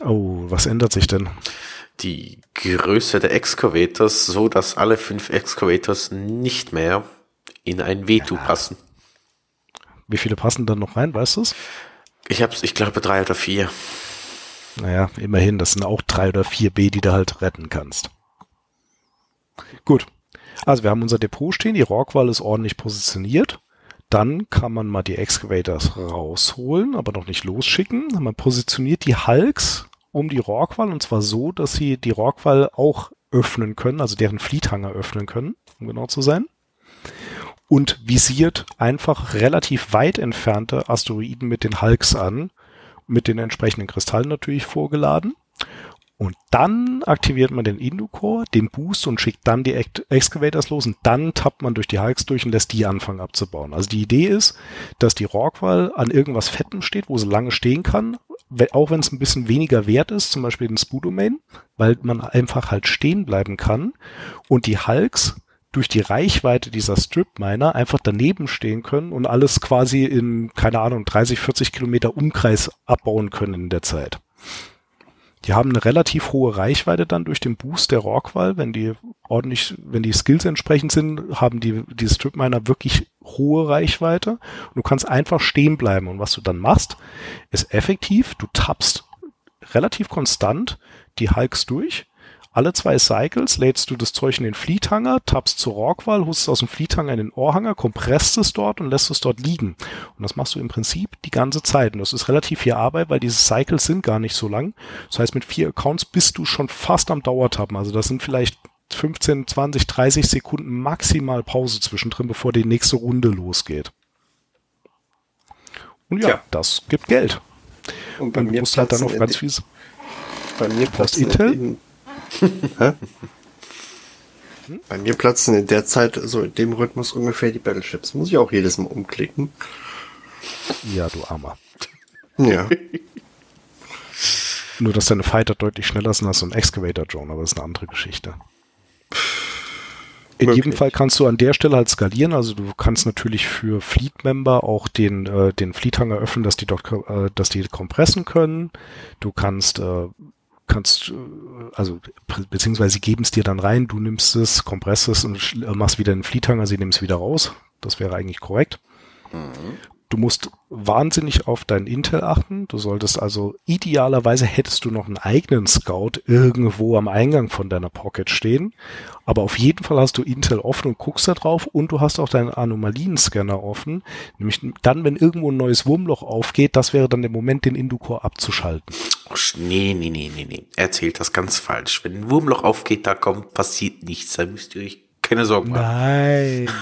Oh, was ändert sich denn? Die Größe der Excavators, so dass alle fünf Excavators nicht mehr in ein Veto ja. passen. Wie viele passen dann noch rein, weißt du es? Ich hab's, ich glaube drei oder vier. Naja, immerhin, das sind auch drei oder vier B, die du halt retten kannst. Gut. Also wir haben unser Depot stehen, die Rockwall ist ordentlich positioniert. Dann kann man mal die Excavators rausholen, aber noch nicht losschicken. Man positioniert die Hulks um die Rockwall und zwar so, dass sie die Rockwall auch öffnen können, also deren Fleethanger öffnen können, um genau zu sein. Und visiert einfach relativ weit entfernte Asteroiden mit den Hulks an, mit den entsprechenden Kristallen natürlich vorgeladen. Und dann aktiviert man den Inducore, den Boost und schickt dann die Excavators los und dann tappt man durch die Hulks durch und lässt die anfangen abzubauen. Also die Idee ist, dass die Rockwall an irgendwas Fettem steht, wo sie lange stehen kann, auch wenn es ein bisschen weniger wert ist, zum Beispiel den Spoodomain, weil man einfach halt stehen bleiben kann und die Hulks durch die Reichweite dieser Strip-Miner einfach daneben stehen können und alles quasi in, keine Ahnung, 30, 40 Kilometer Umkreis abbauen können in der Zeit. Die haben eine relativ hohe Reichweite dann durch den Boost der Rockwall. Wenn die ordentlich, wenn die Skills entsprechend sind, haben die, die Strip-Miner wirklich hohe Reichweite. Und du kannst einfach stehen bleiben. Und was du dann machst, ist effektiv, du tappst relativ konstant die Hulks durch alle zwei Cycles lädst du das Zeug in den Fleethanger, tappst zur Rockwall, holst es aus dem Fleethanger in den Ohrhanger, kompresst es dort und lässt es dort liegen. Und das machst du im Prinzip die ganze Zeit. Und das ist relativ viel Arbeit, weil diese Cycles sind gar nicht so lang. Das heißt, mit vier Accounts bist du schon fast am Dauertappen. Also das sind vielleicht 15, 20, 30 Sekunden maximal Pause zwischendrin, bevor die nächste Runde losgeht. Und ja, ja. das gibt Geld. Und bei und mir musst halt dann auf ganz viel. Bei mir passt Intel. Bei mir platzen in der Zeit, so in dem Rhythmus ungefähr die Battleships. Muss ich auch jedes Mal umklicken. Ja, du Armer. Ja. Nur, dass deine Fighter deutlich schneller sind als so ein Excavator-Drone, aber das ist eine andere Geschichte. In Möglich. jedem Fall kannst du an der Stelle halt skalieren. Also du kannst natürlich für Fleet-Member auch den, äh, den Fleet-Hanger öffnen, dass die dort, äh, dass die kompressen können. Du kannst äh, kannst, äh, also beziehungsweise sie geben es dir dann rein, du nimmst es, kompresst es und machst wieder einen Fleethanger, sie nehmen es wieder raus. Das wäre eigentlich korrekt. Mhm. Du musst wahnsinnig auf deinen Intel achten. Du solltest also idealerweise hättest du noch einen eigenen Scout irgendwo am Eingang von deiner Pocket stehen. Aber auf jeden Fall hast du Intel offen und guckst da drauf und du hast auch deinen Anomalienscanner offen. Nämlich dann, wenn irgendwo ein neues Wurmloch aufgeht, das wäre dann der Moment, den Inducore abzuschalten. Oh, nee, nee, nee, nee, nee. Erzählt das ganz falsch. Wenn ein Wurmloch aufgeht, da kommt, passiert nichts. Da müsst ihr euch keine Sorgen machen. Nein.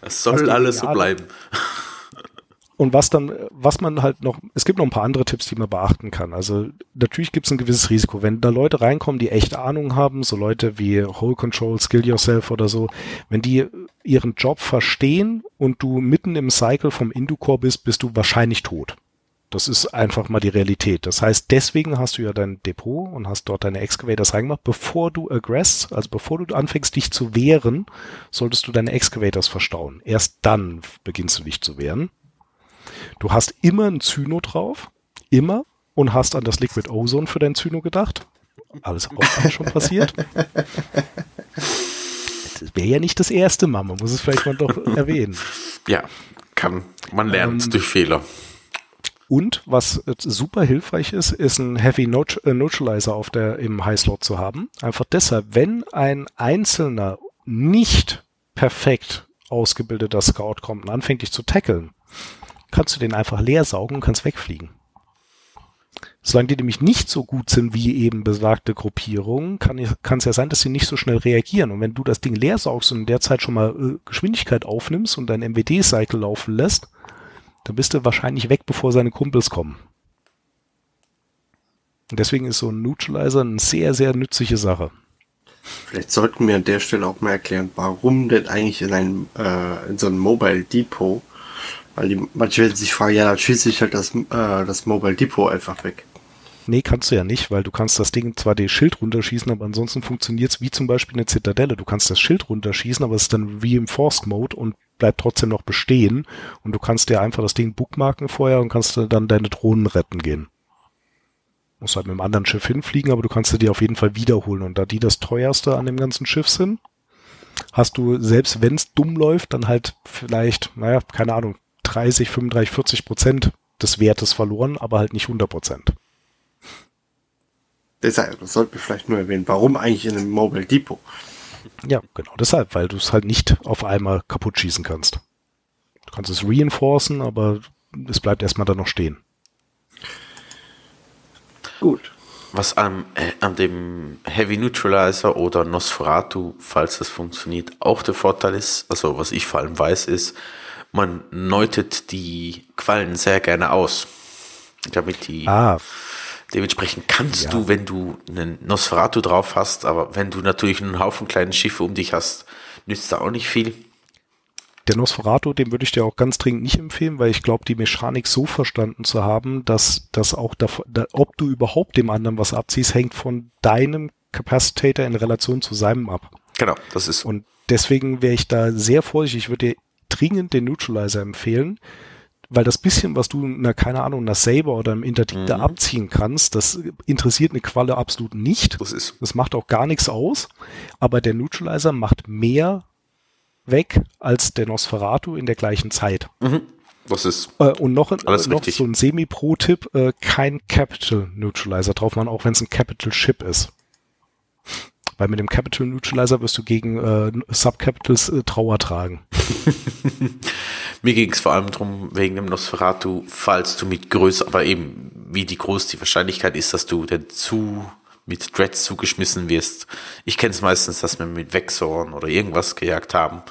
Das soll alles so bleiben. Und was dann, was man halt noch, es gibt noch ein paar andere Tipps, die man beachten kann. Also natürlich gibt es ein gewisses Risiko. Wenn da Leute reinkommen, die echt Ahnung haben, so Leute wie Whole Control, Skill Yourself oder so, wenn die ihren Job verstehen und du mitten im Cycle vom Inducore bist, bist du wahrscheinlich tot. Das ist einfach mal die Realität. Das heißt, deswegen hast du ja dein Depot und hast dort deine Excavators reingemacht. Bevor du aggress, also bevor du anfängst, dich zu wehren, solltest du deine Excavators verstauen. Erst dann beginnst du dich zu wehren. Du hast immer ein Zyno drauf, immer, und hast an das Liquid Ozone für dein Zyno gedacht. Alles auch schon passiert. Das wäre ja nicht das erste Mal, man muss es vielleicht mal doch erwähnen. Ja, kann, man lernt ähm, durch Fehler. Und was super hilfreich ist, ist ein Heavy äh, Neutralizer auf der, im High Slot zu haben. Einfach deshalb, wenn ein einzelner nicht perfekt ausgebildeter Scout kommt und anfängt dich zu tackeln, kannst du den einfach leer saugen und kannst wegfliegen. Solange die nämlich nicht so gut sind wie eben besagte Gruppierungen, kann es ja sein, dass sie nicht so schnell reagieren. Und wenn du das Ding leer saugst und in der Zeit schon mal äh, Geschwindigkeit aufnimmst und dein MWD-Cycle laufen lässt, dann bist du wahrscheinlich weg, bevor seine Kumpels kommen. Und deswegen ist so ein Neutralizer eine sehr, sehr nützliche Sache. Vielleicht sollten wir an der Stelle auch mal erklären, warum denn eigentlich in einem äh, in so einem Mobile Depot weil die, manche werden sich fragen, ja, dann schieße ich halt das, äh, das Mobile Depot einfach weg. Nee, kannst du ja nicht, weil du kannst das Ding zwar das Schild runterschießen, aber ansonsten funktioniert es wie zum Beispiel eine Zitadelle. Du kannst das Schild runterschießen, aber es ist dann Reinforced Mode und bleibt trotzdem noch bestehen. Und du kannst dir einfach das Ding bookmarken vorher und kannst dann deine Drohnen retten gehen. Musst halt mit einem anderen Schiff hinfliegen, aber du kannst sie dir auf jeden Fall wiederholen. Und da die das teuerste an dem ganzen Schiff sind, hast du, selbst wenn es dumm läuft, dann halt vielleicht, naja, keine Ahnung, 30, 35, 40 Prozent des Wertes verloren, aber halt nicht 100 Prozent. Deshalb, das sollten wir vielleicht nur erwähnen. Warum eigentlich in einem Mobile Depot? Ja, genau deshalb, weil du es halt nicht auf einmal kaputt schießen kannst. Du kannst es reinforcen, aber es bleibt erstmal da noch stehen. Gut. Was am, äh, an dem Heavy Neutralizer oder Nosferatu, falls das funktioniert, auch der Vorteil ist, also was ich vor allem weiß, ist, man neutet die Quallen sehr gerne aus. Damit die Ah, Dementsprechend kannst Ja. du, wenn du einen Nosferatu drauf hast, aber wenn du natürlich einen Haufen kleine Schiffe um dich hast, nützt da auch nicht viel. der Nosferatu, den würde ich dir auch ganz dringend nicht empfehlen, weil ich glaube, die Mechanik so verstanden zu haben, dass das auch davon, da, ob du überhaupt dem anderen was abziehst, hängt von deinem Capacitator in Relation zu seinem ab. Genau, das ist Und deswegen wäre ich da sehr vorsichtig. Ich würde dir dringend den Neutralizer empfehlen, weil das bisschen, was du, na, keine Ahnung, einer Saber oder einem Interdictor Mhm. abziehen kannst, das interessiert eine Qualle absolut nicht. das ist Das macht auch gar nichts aus, aber der Neutralizer macht mehr weg als der Nosferatu in der gleichen Zeit. mhm, das ist Äh, und noch, ein- Alles äh, noch richtig. so ein Semi-Pro-Tipp, äh, kein Capital Neutralizer drauf machen, auch wenn es ein Capital Chip ist. Weil mit dem Capital Neutralizer wirst du gegen äh, Subcapitals äh, Trauer tragen. Mir ging es vor allem drum wegen dem Nosferatu, falls du mit Größe, aber eben wie die groß die Wahrscheinlichkeit ist, dass du denn zu mit Dreads zugeschmissen wirst. Ich kenne es meistens, dass wir mit Vexorn oder irgendwas gejagt haben.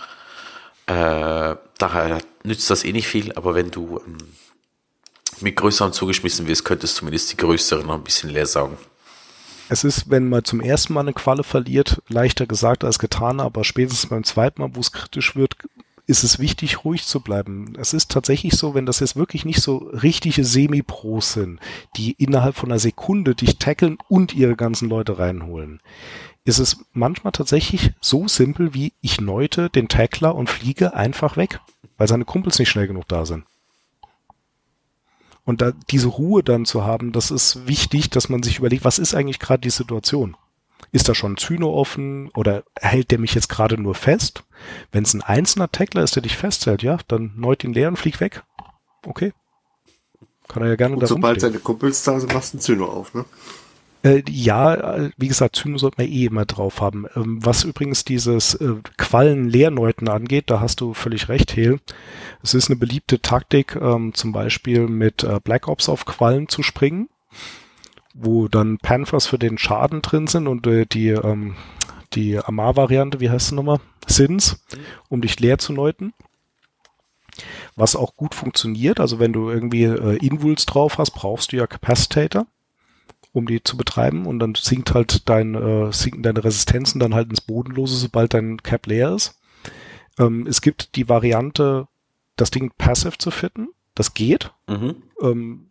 Äh, daher nützt das eh nicht viel, aber wenn du ähm, mit größeren zugeschmissen wirst, könntest zumindest die größeren noch ein bisschen leer saugen. Es ist, wenn man zum ersten Mal eine Qualle verliert, leichter gesagt als getan, aber spätestens beim zweiten Mal, wo es kritisch wird, ist es wichtig, ruhig zu bleiben. Es ist tatsächlich so, wenn das jetzt wirklich nicht so richtige Semi-Pros sind, die innerhalb von einer Sekunde dich tackeln und ihre ganzen Leute reinholen, ist es manchmal tatsächlich so simpel wie ich neute den Tackler und fliege einfach weg, weil seine Kumpels nicht schnell genug da sind. Und da diese Ruhe dann zu haben, das ist wichtig, dass man sich überlegt, was ist eigentlich gerade die Situation? Ist da schon ein Zyno offen oder hält der mich jetzt gerade nur fest? Wenn es ein einzelner Tackler ist, der dich festhält, ja, dann neut ihn leer und flieg weg. Okay. Kann er ja gerne Und da sobald rumstehen. seine Kumpels da sind, machst du einen Zyno auf, ne? Äh, ja, wie gesagt, Zyno sollte man eh immer drauf haben. Ähm, was übrigens dieses äh, Quallen-Leerneuten angeht, da hast du völlig recht, Hel. Es ist eine beliebte Taktik, ähm, zum Beispiel mit äh, Black Ops auf Quallen zu springen, wo dann Panthers für den Schaden drin sind und äh, die, ähm, die Amar-Variante, wie heißt sie nochmal? Sins, um dich leer zu neuten. Was auch gut funktioniert, also wenn du irgendwie äh, Invuls drauf hast, brauchst du ja Capacitator um die zu betreiben und dann sinkt halt dein, äh, sinken deine Resistenzen dann halt ins Bodenlose, sobald dein Cap leer ist. Ähm, es gibt die Variante, das Ding passive zu fitten. Das geht. Mhm. Ähm,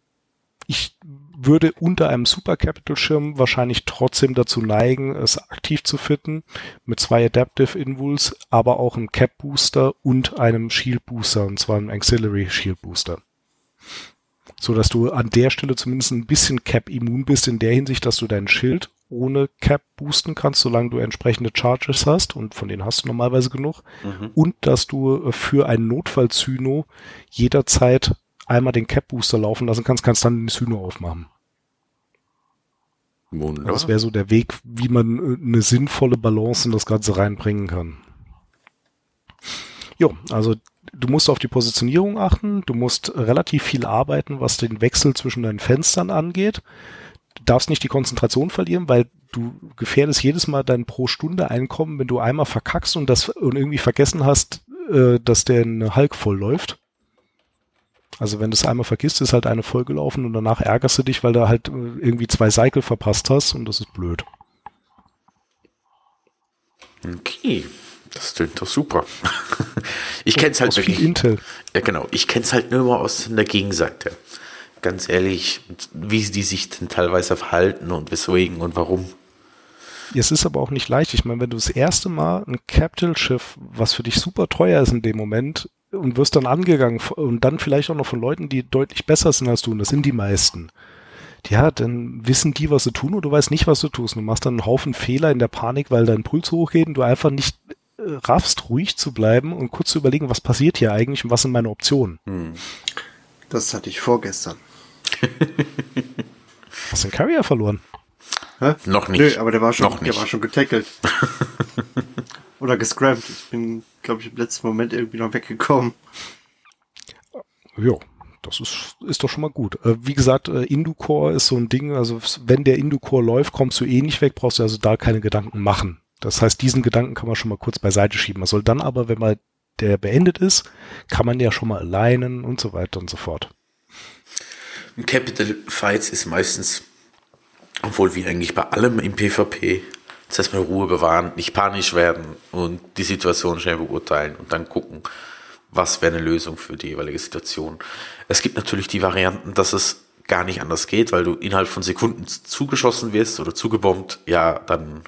ich würde unter einem Super Capital Schirm wahrscheinlich trotzdem dazu neigen, es aktiv zu fitten, mit zwei Adaptive Invuls, aber auch einem Cap Booster und einem Shield Booster, und zwar einem Auxiliary Shield Booster so dass du an der Stelle zumindest ein bisschen Cap immun bist in der Hinsicht, dass du dein Schild ohne Cap boosten kannst, solange du entsprechende Charges hast und von denen hast du normalerweise genug Mhm. und dass du äh, für einen Notfall-Zyno jederzeit einmal den Cap Booster laufen lassen kannst, kannst dann den Zyno aufmachen. Wunderbar. Das wäre so der Weg, wie man äh, eine sinnvolle Balance in das Ganze reinbringen kann. Jo, also du musst auf die Positionierung achten, du musst relativ viel arbeiten, was den Wechsel zwischen deinen Fenstern angeht. Du darfst nicht die Konzentration verlieren, weil du gefährdest jedes Mal dein pro Stunde Einkommen, wenn du einmal verkackst und das und irgendwie vergessen hast, äh, dass der Hulk voll läuft. Also wenn du es einmal vergisst, ist halt eine Folge gelaufen und danach ärgerst du dich, weil du halt äh, irgendwie zwei Cycle verpasst hast und das ist blöd. Okay, das klingt doch super. Ich kenne es halt Aus viel wirklich. Intel. Ja, genau. Ich kenne es halt nur mal aus der Gegenseite. Ganz ehrlich, wie die sich denn teilweise verhalten und weswegen und warum. Es ist aber auch nicht leicht. Ich meine, wenn du das erste Mal ein Capital-Schiff, was für dich super teuer ist in dem Moment, und wirst dann angegangen und dann vielleicht auch noch von Leuten, die deutlich besser sind als du, und das sind die meisten. Ja, dann wissen die, was sie tun und du weißt nicht, was du tust. Du machst dann einen Haufen Fehler in der Panik, weil dein Puls hochgeht und du einfach nicht äh, raffst, ruhig zu bleiben und kurz zu überlegen, was passiert hier eigentlich und was sind meine Optionen. Das hatte ich vorgestern. Hast du den Carrier verloren? Hä? Noch nicht. Nö, aber der war schon, Noch nicht. der war schon getackelt. Oder gescrampt. Ich bin, glaube ich, im letzten Moment irgendwie noch weggekommen. Ja, das ist, ist doch schon mal gut. Äh, wie gesagt, äh, Inducore ist so ein Ding, also wenn der Inducore läuft, kommst du eh nicht weg, brauchst du also da keine Gedanken machen. Das heißt, diesen Gedanken kann man schon mal kurz beiseite schieben. Man soll dann aber, wenn man der beendet ist, kann man ja schon mal alignen und so weiter und so fort. Capital Fights ist meistens, obwohl wie eigentlich bei allem im PvP, das heißt mal Ruhe bewahren, nicht panisch werden und die Situation schnell beurteilen und dann gucken, was wäre eine Lösung für die jeweilige Situation. Es gibt natürlich die Varianten, dass es gar nicht anders geht, weil du innerhalb von Sekunden zugeschossen wirst oder zugebombt, ja, dann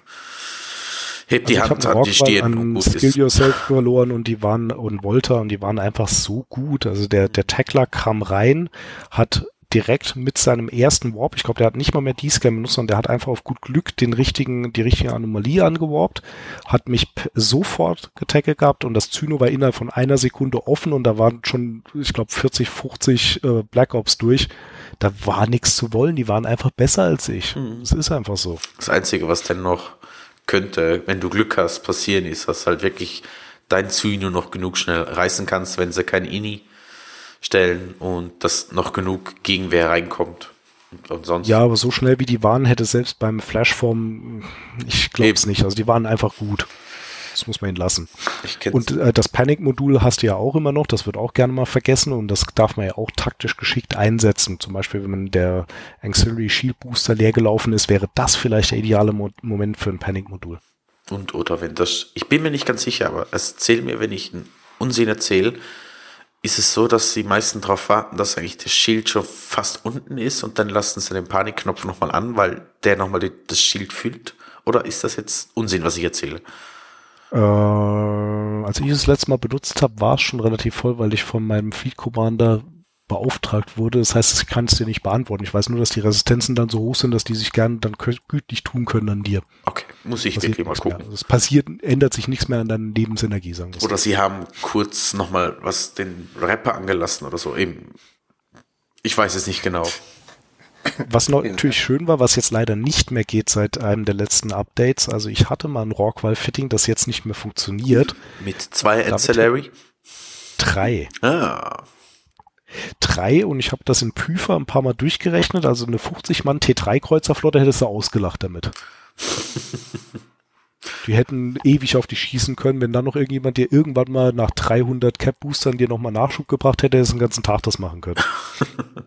hebt die also Hand an die Stirn und gut Skill ist. Yourself verloren und die waren und Volta und die waren einfach so gut. Also der der Tackler kam rein, hat direkt mit seinem ersten Warp, ich glaube, der hat nicht mal mehr D-Scan benutzt, sondern der hat einfach auf gut Glück den richtigen, die richtige Anomalie angeworbt, hat mich sofort getackelt gehabt und das Zyno war innerhalb von einer Sekunde offen und da waren schon, ich glaube, 40, 50 äh, Black Ops durch. Da war nichts zu wollen, die waren einfach besser als ich. Mhm. Es ist einfach so. Das Einzige, was denn noch könnte, wenn du Glück hast, passieren ist, dass halt wirklich dein Zyno noch genug schnell reißen kannst, wenn sie kein Ini stellen und dass noch genug Gegenwehr reinkommt. Und sonst ja, aber so schnell wie die waren, hätte selbst beim Flashform, ich glaube es nicht. Also die waren einfach gut. Das muss man ihnen lassen. Und äh, das Panic-Modul hast du ja auch immer noch, das wird auch gerne mal vergessen und das darf man ja auch taktisch geschickt einsetzen. Zum Beispiel, wenn der Auxiliary Shield Booster leer gelaufen ist, wäre das vielleicht der ideale Mo Moment für ein Panic-Modul. Und oder wenn das, ich bin mir nicht ganz sicher, aber es zählt mir, wenn ich einen Unsinn erzähle, ist es so, dass die meisten darauf warten, dass eigentlich das Schild schon fast unten ist und dann lassen sie den Panikknopf nochmal an, weil der nochmal das Schild füllt? Oder ist das jetzt Unsinn, was ich erzähle? Äh, als ich es das letzte Mal benutzt habe, war es schon relativ voll, weil ich von meinem Fleet Commander beauftragt wurde. Das heißt, ich kann es dir nicht beantworten. Ich weiß nur, dass die Resistenzen dann so hoch sind, dass die sich gerne dann gütlich tun können an dir. Okay, muss ich wirklich mal gucken. Es passiert, ändert sich nichts mehr an deiner Lebensenergie, sagen wir Oder sie haben kurz nochmal was den Rapper angelassen oder so. Eben. Ich weiß es nicht genau. Was natürlich schön war, was jetzt leider nicht mehr geht seit einem der letzten Updates. Also ich hatte mal ein Rockwall-Fitting, das jetzt nicht mehr funktioniert. Mit zwei Ancillary? Drei. Ah drei und ich habe das in Püfer ein paar Mal durchgerechnet. Also eine 50-Mann T3-Kreuzerflotte hättest du ausgelacht damit. Die hätten ewig auf dich schießen können, wenn dann noch irgendjemand dir irgendwann mal nach 300 Cap-Boostern dir nochmal Nachschub gebracht hätte, hättest den ganzen Tag das machen können.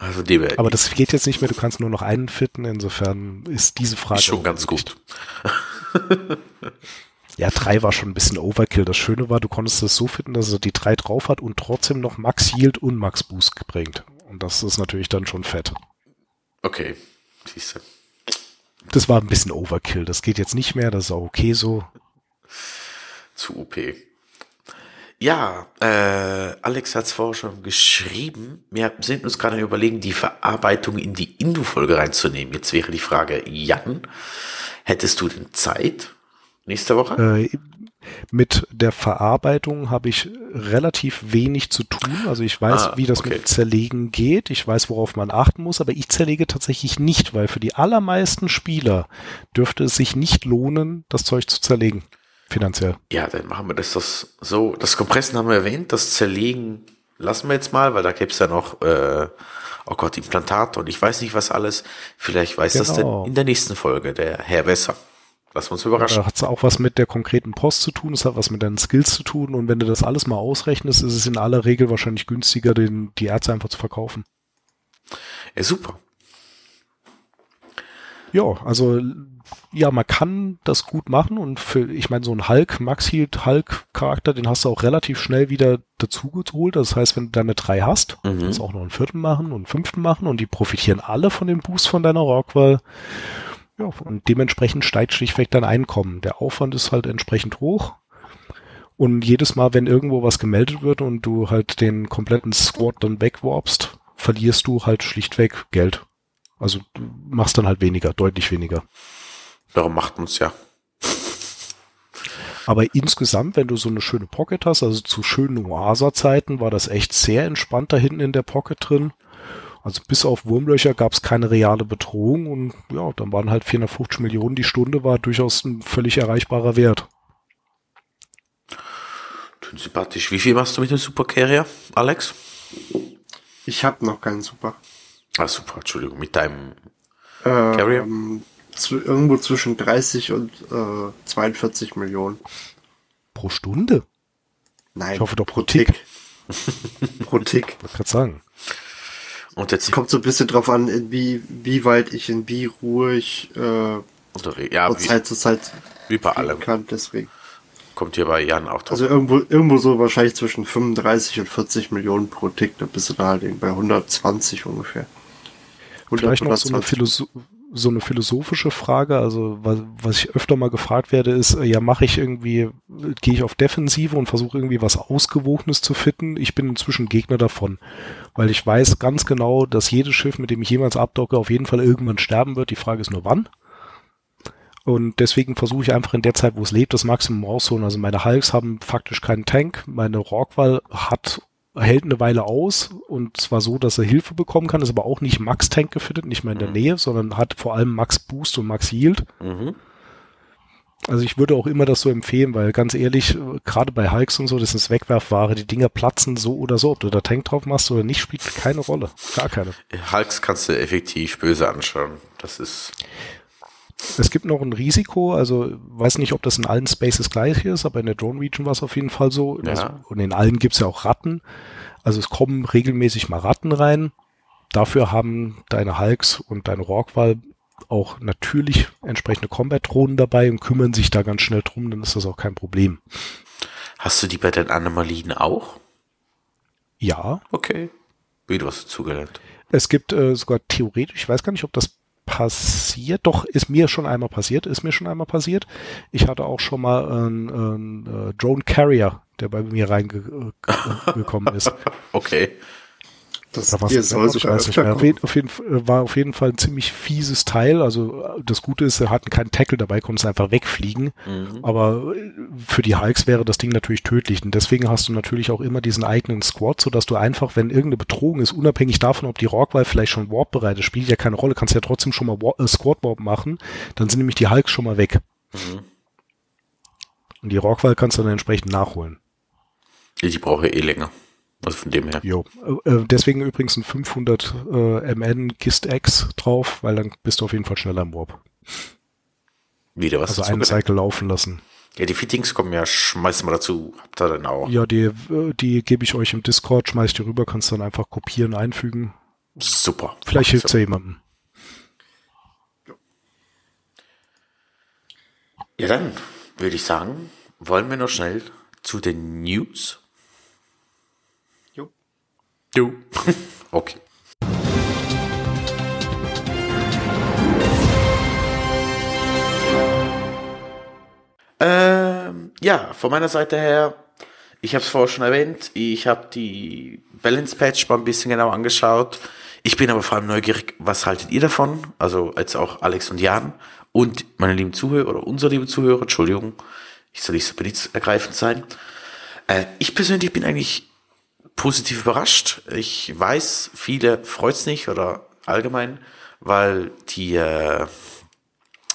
Also die Aber das geht jetzt nicht mehr, du kannst nur noch einen fitten, insofern ist diese Frage. Schon ganz gut. Ja, drei war schon ein bisschen Overkill. Das Schöne war, du konntest es so finden, dass er die drei drauf hat und trotzdem noch Max Yield und Max Boost bringt. Und das ist natürlich dann schon fett. Okay, siehst du. Das war ein bisschen Overkill. Das geht jetzt nicht mehr, das ist auch okay so. Zu OP. Ja, äh, Alex hat es vorher schon geschrieben. Wir sind uns gerade überlegen, die Verarbeitung in die Indu-Folge reinzunehmen. Jetzt wäre die Frage, Jan, hättest du denn Zeit? Nächste Woche? Äh, mit der Verarbeitung habe ich relativ wenig zu tun. Also ich weiß, ah, wie das okay. mit Zerlegen geht. Ich weiß, worauf man achten muss, aber ich zerlege tatsächlich nicht, weil für die allermeisten Spieler dürfte es sich nicht lohnen, das Zeug zu zerlegen. Finanziell. Ja, dann machen wir das, das so. Das Kompressen haben wir erwähnt, das Zerlegen lassen wir jetzt mal, weil da gibt es ja noch, äh, oh Gott, Implantate und ich weiß nicht was alles. Vielleicht weiß genau. das denn in der nächsten Folge der Herr Wesser. Lass uns überraschen. Da hat es auch was mit der konkreten Post zu tun, es hat was mit deinen Skills zu tun und wenn du das alles mal ausrechnest, ist es in aller Regel wahrscheinlich günstiger, den, die Ärzte einfach zu verkaufen. Ja, super. Ja, also ja, man kann das gut machen und für, ich meine, so ein Hulk, Max Healed Hulk Charakter, den hast du auch relativ schnell wieder dazu geholt. Das heißt, wenn du deine drei hast, mhm. kannst du auch noch einen vierten machen und einen fünften machen und die profitieren alle von dem Boost von deiner Rockwell. Ja, und dementsprechend steigt schlichtweg dein Einkommen. Der Aufwand ist halt entsprechend hoch. Und jedes Mal, wenn irgendwo was gemeldet wird und du halt den kompletten Squad dann wegwarpst, verlierst du halt schlichtweg Geld. Also du machst dann halt weniger, deutlich weniger. Darum macht man's ja. Aber insgesamt, wenn du so eine schöne Pocket hast, also zu schönen Oasa-Zeiten, war das echt sehr entspannt da hinten in der Pocket drin. Also bis auf Wurmlöcher gab es keine reale Bedrohung und ja, dann waren halt 450 Millionen die Stunde, war durchaus ein völlig erreichbarer Wert. Sympathisch. Wie viel machst du mit dem Super Carrier, Alex? Ich habe noch keinen Super. Ah, super, Entschuldigung, mit deinem Carrier? Ähm, zu, irgendwo zwischen 30 und äh, 42 Millionen. Pro Stunde? Nein. Ich hoffe doch pro Tick. pro Tick. Ich gerade sagen. Und jetzt kommt so ein bisschen drauf an, in wie, wie weit ich in wie ruhig äh, ja, von Zeit zu Zeit wie bei allem. kann. Deswegen. Kommt hier bei Jan auch drauf. Also irgendwo, irgendwo so wahrscheinlich zwischen 35 und 40 Millionen pro Tick. Da bist du da halt bei 120 ungefähr. 100, Vielleicht noch so eine, Philosoph so eine philosophische Frage, also was, was ich öfter mal gefragt werde, ist, äh, ja, mache ich irgendwie, gehe ich auf Defensive und versuche irgendwie was Ausgewogenes zu fitten. Ich bin inzwischen Gegner davon, weil ich weiß ganz genau, dass jedes Schiff, mit dem ich jemals abdocke, auf jeden Fall irgendwann sterben wird. Die Frage ist nur wann. Und deswegen versuche ich einfach in der Zeit, wo es lebt, das Maximum rauszuholen. Also meine Hulks haben faktisch keinen Tank. Meine Rockwall hat hält eine Weile aus und zwar so, dass er Hilfe bekommen kann, ist aber auch nicht Max Tank gefittet, nicht mehr in der mhm. Nähe, sondern hat vor allem Max Boost und Max Yield. Mhm. Also ich würde auch immer das so empfehlen, weil ganz ehrlich, gerade bei Hulks und so, das ist Wegwerfware, die Dinger platzen so oder so, ob du da Tank drauf machst oder nicht, spielt keine Rolle. Gar keine. Hulks kannst du effektiv böse anschauen. Das ist. Es gibt noch ein Risiko, also weiß nicht, ob das in allen Spaces gleich ist, aber in der Drone Region war es auf jeden Fall so. Ja. Also, und in allen gibt es ja auch Ratten. Also es kommen regelmäßig mal Ratten rein. Dafür haben deine Hulks und deine Rorqual auch natürlich entsprechende Combat-Drohnen dabei und kümmern sich da ganz schnell drum, dann ist das auch kein Problem. Hast du die bei den Anomalien auch? Ja. Okay. Wie du hast dazugelernt. Es gibt äh, sogar theoretisch, ich weiß gar nicht, ob das passiert. Doch, ist mir schon einmal passiert, ist mir schon einmal passiert. Ich hatte auch schon mal einen, einen äh, Drone Carrier, der bei mir reingekommen ist. Okay. Das Oder was ihr soll ich weiß nicht mehr. Auf jeden, auf jeden, war auf jeden Fall ein ziemlich fieses Teil. Also das Gute ist, er hatten keinen Tackle dabei, konnte es einfach wegfliegen. Mhm. Aber für die Hulks wäre das Ding natürlich tödlich. Und deswegen hast du natürlich auch immer diesen eigenen Squad, sodass du einfach, wenn irgendeine Bedrohung ist, unabhängig davon, ob die Rockwall vielleicht schon Warp bereit ist, spielt ja keine Rolle, kannst ja trotzdem schon mal War äh, Squad Warp machen. Dann sind nämlich die Hulks schon mal weg. Mhm. Und die Rockwall kannst du dann entsprechend nachholen. Ich brauche eh länger. Also von dem her. Jo. Äh, äh deswegen übrigens ein 500 äh, MN Gist X drauf, weil dann bist du auf jeden Fall schneller im Warp. Wieder was Also einen Cycle laufen lassen. Ja, die Fittings kommen ja, schmeißen wir dazu. Habt ihr dann auch? Ja, die, äh, die gebe ich euch im Discord, schmeiß die rüber, kannst dann einfach kopieren, einfügen. Super. Vielleicht hilft es ja jemandem. Ja, dann würde ich sagen, wollen wir noch schnell zu den News Du. okay. Ähm, ja, von meiner Seite her, ich habe es vorher schon erwähnt, ich habe die Balance Patch mal ein bisschen genau angeschaut. Ich bin aber vor allem neugierig, was haltet ihr davon? Also jetzt auch Alex und Jan und meine lieben Zuhörer oder unsere lieben Zuhörer, Entschuldigung, ich soll nicht so benitzergreifend sein. Äh, ich persönlich bin eigentlich positiv überrascht. Ich weiß, viele freut's nicht oder allgemein, weil die äh,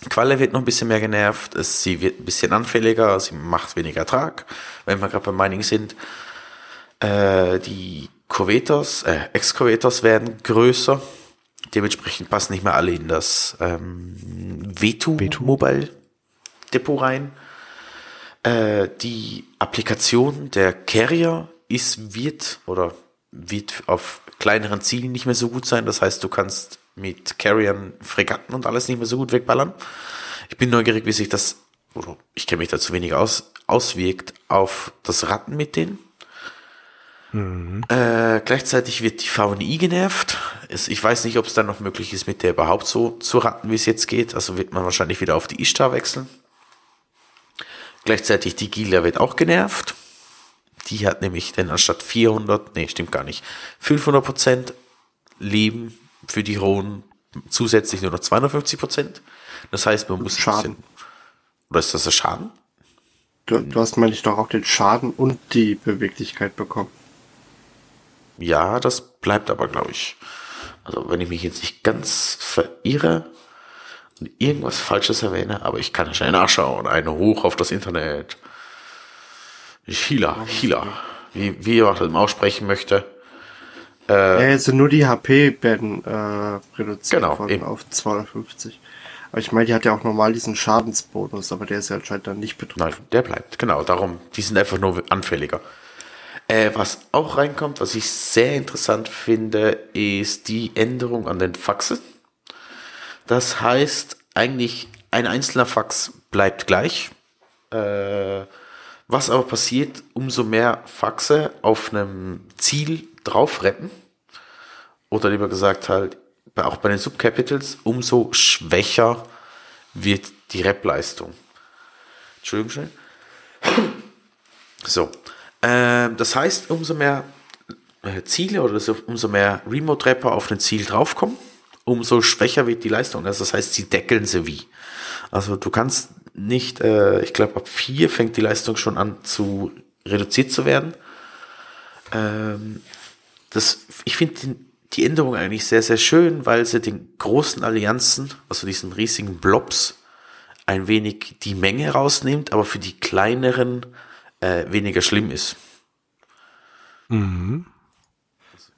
Qualle wird noch ein bisschen mehr genervt, es, sie wird ein bisschen anfälliger, sie macht weniger Ertrag, wenn wir gerade beim Mining sind. Äh, die Corvetos, äh, Excavators werden größer, dementsprechend passen nicht mehr alle in das ähm, Vetu, Vetu. Mobile Depot rein. Äh, die Applikation der Carrier ist, wird oder wird auf kleineren Zielen nicht mehr so gut sein. Das heißt, du kannst mit Carriern, Fregatten und alles nicht mehr so gut wegballern. Ich bin neugierig, wie sich das, oder ich kenne mich dazu wenig aus, auswirkt auf das Ratten mit denen. Mhm. Äh, gleichzeitig wird die VNI genervt. Ich weiß nicht, ob es dann noch möglich ist, mit der überhaupt so zu ratten, wie es jetzt geht. Also wird man wahrscheinlich wieder auf die Ishtar wechseln. Gleichzeitig die Gila wird auch genervt. Die hat nämlich dann anstatt 400, nee, stimmt gar nicht, 500 Prozent Leben für die Hohen zusätzlich nur noch 250 Prozent. Das heißt, man muss Schaden. Bisschen, oder ist das ein Schaden? Du, du hast, meine ich, doch auch den Schaden und die Beweglichkeit bekommen. Ja, das bleibt aber, glaube ich. Also, wenn ich mich jetzt nicht ganz verirre und irgendwas Falsches erwähne, aber ich kann schnell nachschauen. Eine hoch auf das Internet. Hila, Hila, wie, wie er das aussprechen möchte. Äh, ja, jetzt sind nur die HP werden äh, reduziert Genau, worden eben. auf 250. Aber ich meine, die hat ja auch normal diesen Schadensbonus, aber der ist ja anscheinend dann nicht betroffen. Nein, der bleibt, genau. Darum, die sind einfach nur anfälliger. Äh, was auch reinkommt, was ich sehr interessant finde, ist die Änderung an den Faxen. Das heißt, eigentlich ein einzelner Fax bleibt gleich. Äh, was aber passiert, umso mehr Faxe auf einem Ziel drauf retten, oder lieber gesagt halt, auch bei den Subcapitals, umso schwächer wird die Rep-Leistung. Entschuldigung schnell. So. Ähm, das heißt, umso mehr äh, Ziele oder so, umso mehr Remote-Rapper auf ein Ziel draufkommen, umso schwächer wird die Leistung. Also das heißt, sie deckeln sie wie. Also du kannst nicht, äh, ich glaube, ab vier fängt die Leistung schon an zu reduziert zu werden. Ähm, das, ich finde die, die Änderung eigentlich sehr, sehr schön, weil sie den großen Allianzen, also diesen riesigen Blobs, ein wenig die Menge rausnimmt, aber für die kleineren äh, weniger schlimm ist.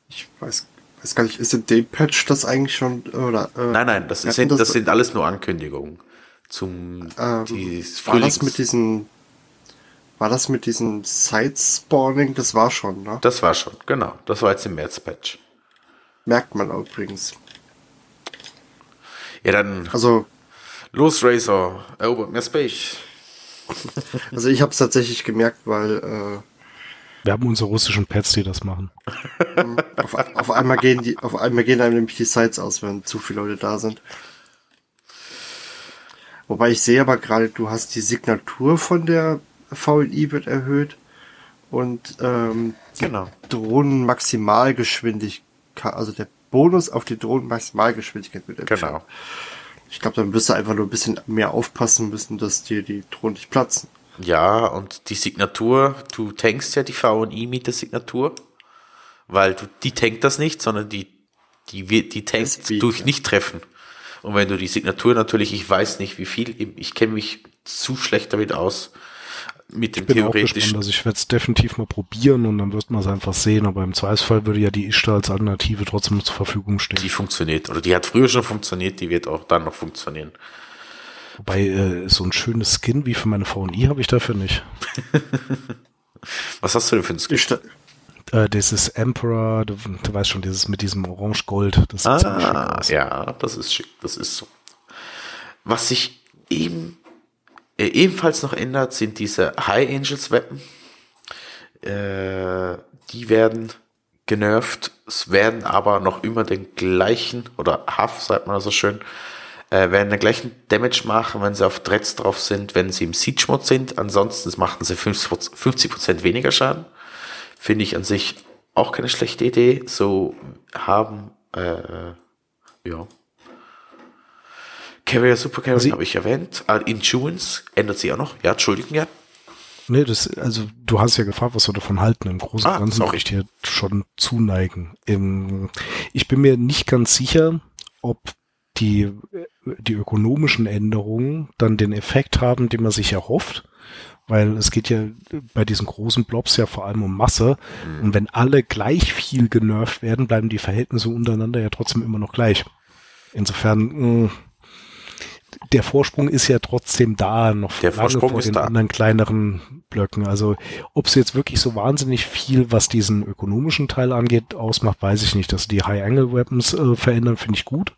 Ich weiß, weiß gar nicht, ist in dem Patch das eigentlich schon, oder? Äh, Nein, nein, das, sind, hatten das sind alles nur Ankündigungen zum Ähm, die War das mit diesen, war das mit diesem Side-Spawning? Das war schon, ne? Das war schon, genau. Das war jetzt im März-Patch. Merkt man auch übrigens. Ja, dann Also, los, Razor, erobert mehr Space. also ich habe es tatsächlich gemerkt, weil äh, Wir haben unsere russischen Pets, die das machen. auf, auf einmal gehen die, auf einmal gehen einem nämlich die Sites aus, wenn zu viele Leute da sind. Wobei ich sehe aber gerade, du hast die Signatur von der VLI wird erhöht und ähm, Genau. Drohnenmaximalgeschwindigkeit, also der Bonus auf die Drohnenmaximalgeschwindigkeit wird erhöht. Genau. Ich glaube, dann wirst du einfach nur ein bisschen mehr aufpassen müssen, dass dir die Drohnen nicht platzen. Ja, und die Signatur, du tankst ja die VI mit der Signatur, weil du, die tankt das nicht, sondern die, die, wird- die tankt Speed, durch ja. Nicht-Treffen. Und wenn du die Signatur natürlich, ich weiß nicht wie viel, ich kenne mich zu schlecht damit aus, mit dem Ich bin auch theoretischen. gespannt, also ich werde es definitiv mal probieren und dann wird man es einfach sehen, aber im Zweifelsfall würde ja die Ishtar als Alternative trotzdem zur Verfügung stehen. Die funktioniert, oder die hat früher schon funktioniert, die wird auch dann noch funktionieren. Wobei, äh, so ein schönes Skin wie für meine VI habe ich dafür nicht. Was hast du denn für ein Skin? Ich, Äh, dieses Emperor, du, du weißt schon, dieses mit diesem Orange-Gold, das sieht ziemlich schick Ah, aus. ja, das ist schick, das ist so. Was sich eben äh, ebenfalls noch ändert, sind diese High Angels Weapon. Äh, die werden genervt, es werden aber noch immer den gleichen, oder Huff, sagt man so schön, äh, werden den gleichen Damage machen, wenn sie auf Dreads drauf sind, wenn sie im Siege-Mod sind. Ansonsten machen sie 50%, 50% weniger Schaden. Finde ich an sich auch keine schlechte Idee. So haben, äh, ja. Carrier, Super Carrier habe ich erwähnt. Ah, Insurance ändert sich auch noch. Ja, Entschuldigen, ja. Nee, das, also du hast ja gefragt, was wir davon halten. Im Großen und Ah, Ganzen würde ich dir schon zuneigen. Im, ich bin mir nicht ganz sicher, ob die, die ökonomischen Änderungen dann den Effekt haben, den man sich erhofft. Weil es geht ja bei diesen großen Blobs ja vor allem um Masse. Und wenn alle gleich viel genervt werden, bleiben die Verhältnisse untereinander ja trotzdem immer noch gleich. Insofern, mh, der Vorsprung ist ja trotzdem da, noch Der lange Vorsprung vor ist den da. anderen kleineren Blöcken. Also ob es jetzt wirklich so wahnsinnig viel, was diesen ökonomischen Teil angeht, ausmacht, weiß ich nicht. Dass die High-Angle-Weapons äh, verändern, finde ich gut.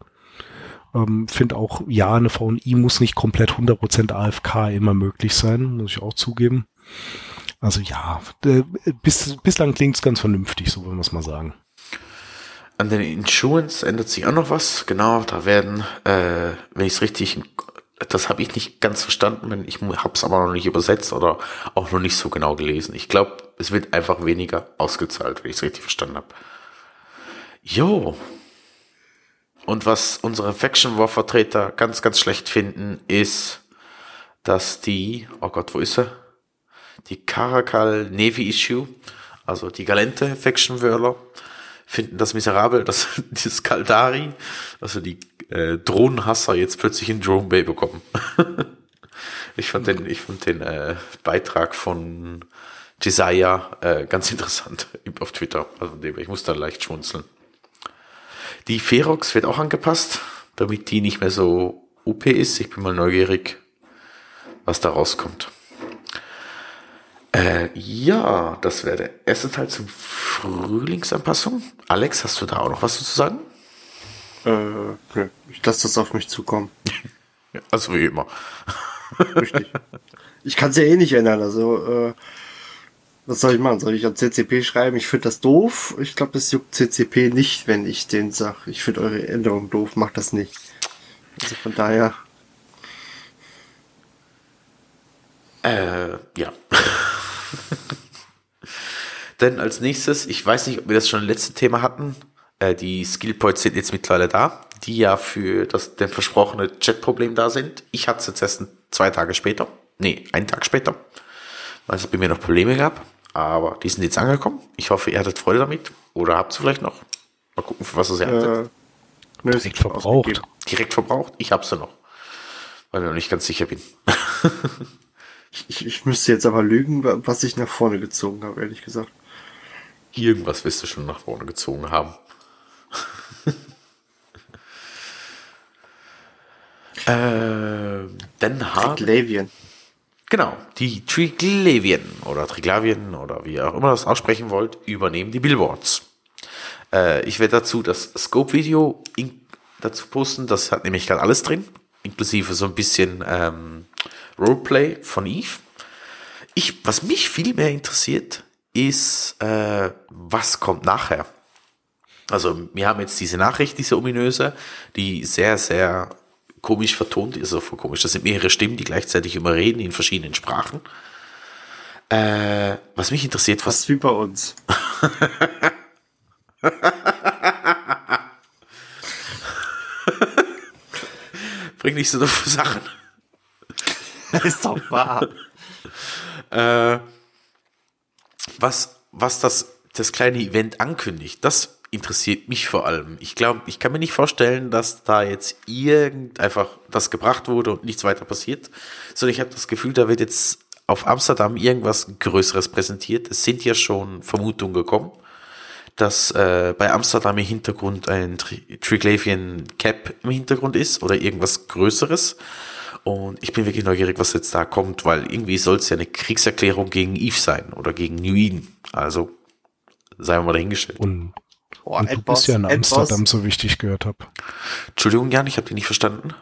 Ähm, finde auch, ja, eine VI muss nicht komplett 100% AFK immer möglich sein, muss ich auch zugeben. Also ja, bis, bislang klingt es ganz vernünftig, so wollen wir es mal sagen. An den Insurance ändert sich auch noch was. Genau, da werden, äh, wenn ich es richtig, das habe ich nicht ganz verstanden, ich habe es aber noch nicht übersetzt oder auch noch nicht so genau gelesen. Ich glaube, es wird einfach weniger ausgezahlt, wenn ich es richtig verstanden habe. Jo. Und was unsere Faction War Vertreter ganz, ganz schlecht finden, ist, dass die, oh Gott, wo ist er? die Caracal Navy Issue, also die Galente Faction Wörler, finden das miserabel, dass die Skaldari, also die äh, Drohnenhasser jetzt plötzlich in Drone Bay bekommen. ich fand den, ich fand den äh, Beitrag von Jesiah äh, ganz interessant auf Twitter. Also ich muss da leicht schmunzeln. Die Ferox wird auch angepasst, damit die nicht mehr so OP ist. Ich bin mal neugierig, was da rauskommt. Äh, ja, das wäre der erste Teil zum Frühlingsanpassung. Alex, hast du da auch noch was zu sagen? Äh. Ich lasse das auf mich zukommen. also wie immer. Richtig. Ich kann es ja eh nicht ändern. Also, äh, was soll ich machen? Soll ich an CCP schreiben? Ich finde das doof. Ich glaube, das juckt CCP nicht, wenn ich den sage. Ich finde eure Änderung doof. Macht das nicht. Also von daher. Äh, ja. Denn als nächstes, ich weiß nicht, ob wir das schon im letzten Thema hatten, äh, die Skill Points sind jetzt mittlerweile da, die ja für das den versprochene Chat-Problem da sind. Ich hatte es jetzt erst zwei Tage später, nee, einen Tag später, weil es bei mir noch Probleme gab. Aber die sind jetzt angekommen. Ich hoffe, ihr hattet Freude damit. Oder habt ihr vielleicht noch? Mal gucken, für was ihr sie Äh, ist Direkt verbraucht. ausgegeben. Direkt verbraucht? Ich hab sie noch. Weil ich noch nicht ganz sicher bin. Ich, ich müsste jetzt aber lügen, wa- was ich nach vorne gezogen habe, ehrlich gesagt. Irgendwas wirst du schon nach vorne gezogen haben. ähm, dann haben Glavien. Genau, die Triglavien oder Triglavien oder wie ihr auch immer das aussprechen wollt, übernehmen die Billboards. Äh, ich werde dazu das Scope-Video dazu posten, das hat nämlich gerade alles drin, inklusive so ein bisschen ähm, Roleplay von Eve. Ich, was mich viel mehr interessiert, ist, äh, was kommt nachher. Also wir haben jetzt diese Nachricht, diese ominöse, die sehr, sehr komisch vertont ist, also komisch, das sind mehrere Stimmen, die gleichzeitig immer reden in verschiedenen Sprachen. Äh, was mich interessiert, was Fast wie bei uns. bringt nicht so doofe Sachen. ist doch wahr. Äh, was, was das, das kleine Event ankündigt, das interessiert mich vor allem. Ich glaube, ich kann mir nicht vorstellen, dass da jetzt irgend einfach das gebracht wurde und nichts weiter passiert, sondern ich habe das Gefühl, da wird jetzt auf Amsterdam irgendwas Größeres präsentiert. Es sind ja schon Vermutungen gekommen, dass äh, bei Amsterdam im Hintergrund ein Tri Triglavian Cap im Hintergrund ist oder irgendwas Größeres. Und ich bin wirklich neugierig, was jetzt da kommt, weil irgendwie soll es ja eine Kriegserklärung gegen Eve sein oder gegen New Eden. Also seien wir mal dahingestellt. Und, Boah, und du Endboss, bist ja in Endboss. Amsterdam, so wie ich dich gehört habe. Entschuldigung, Jan, ich habe dich nicht verstanden.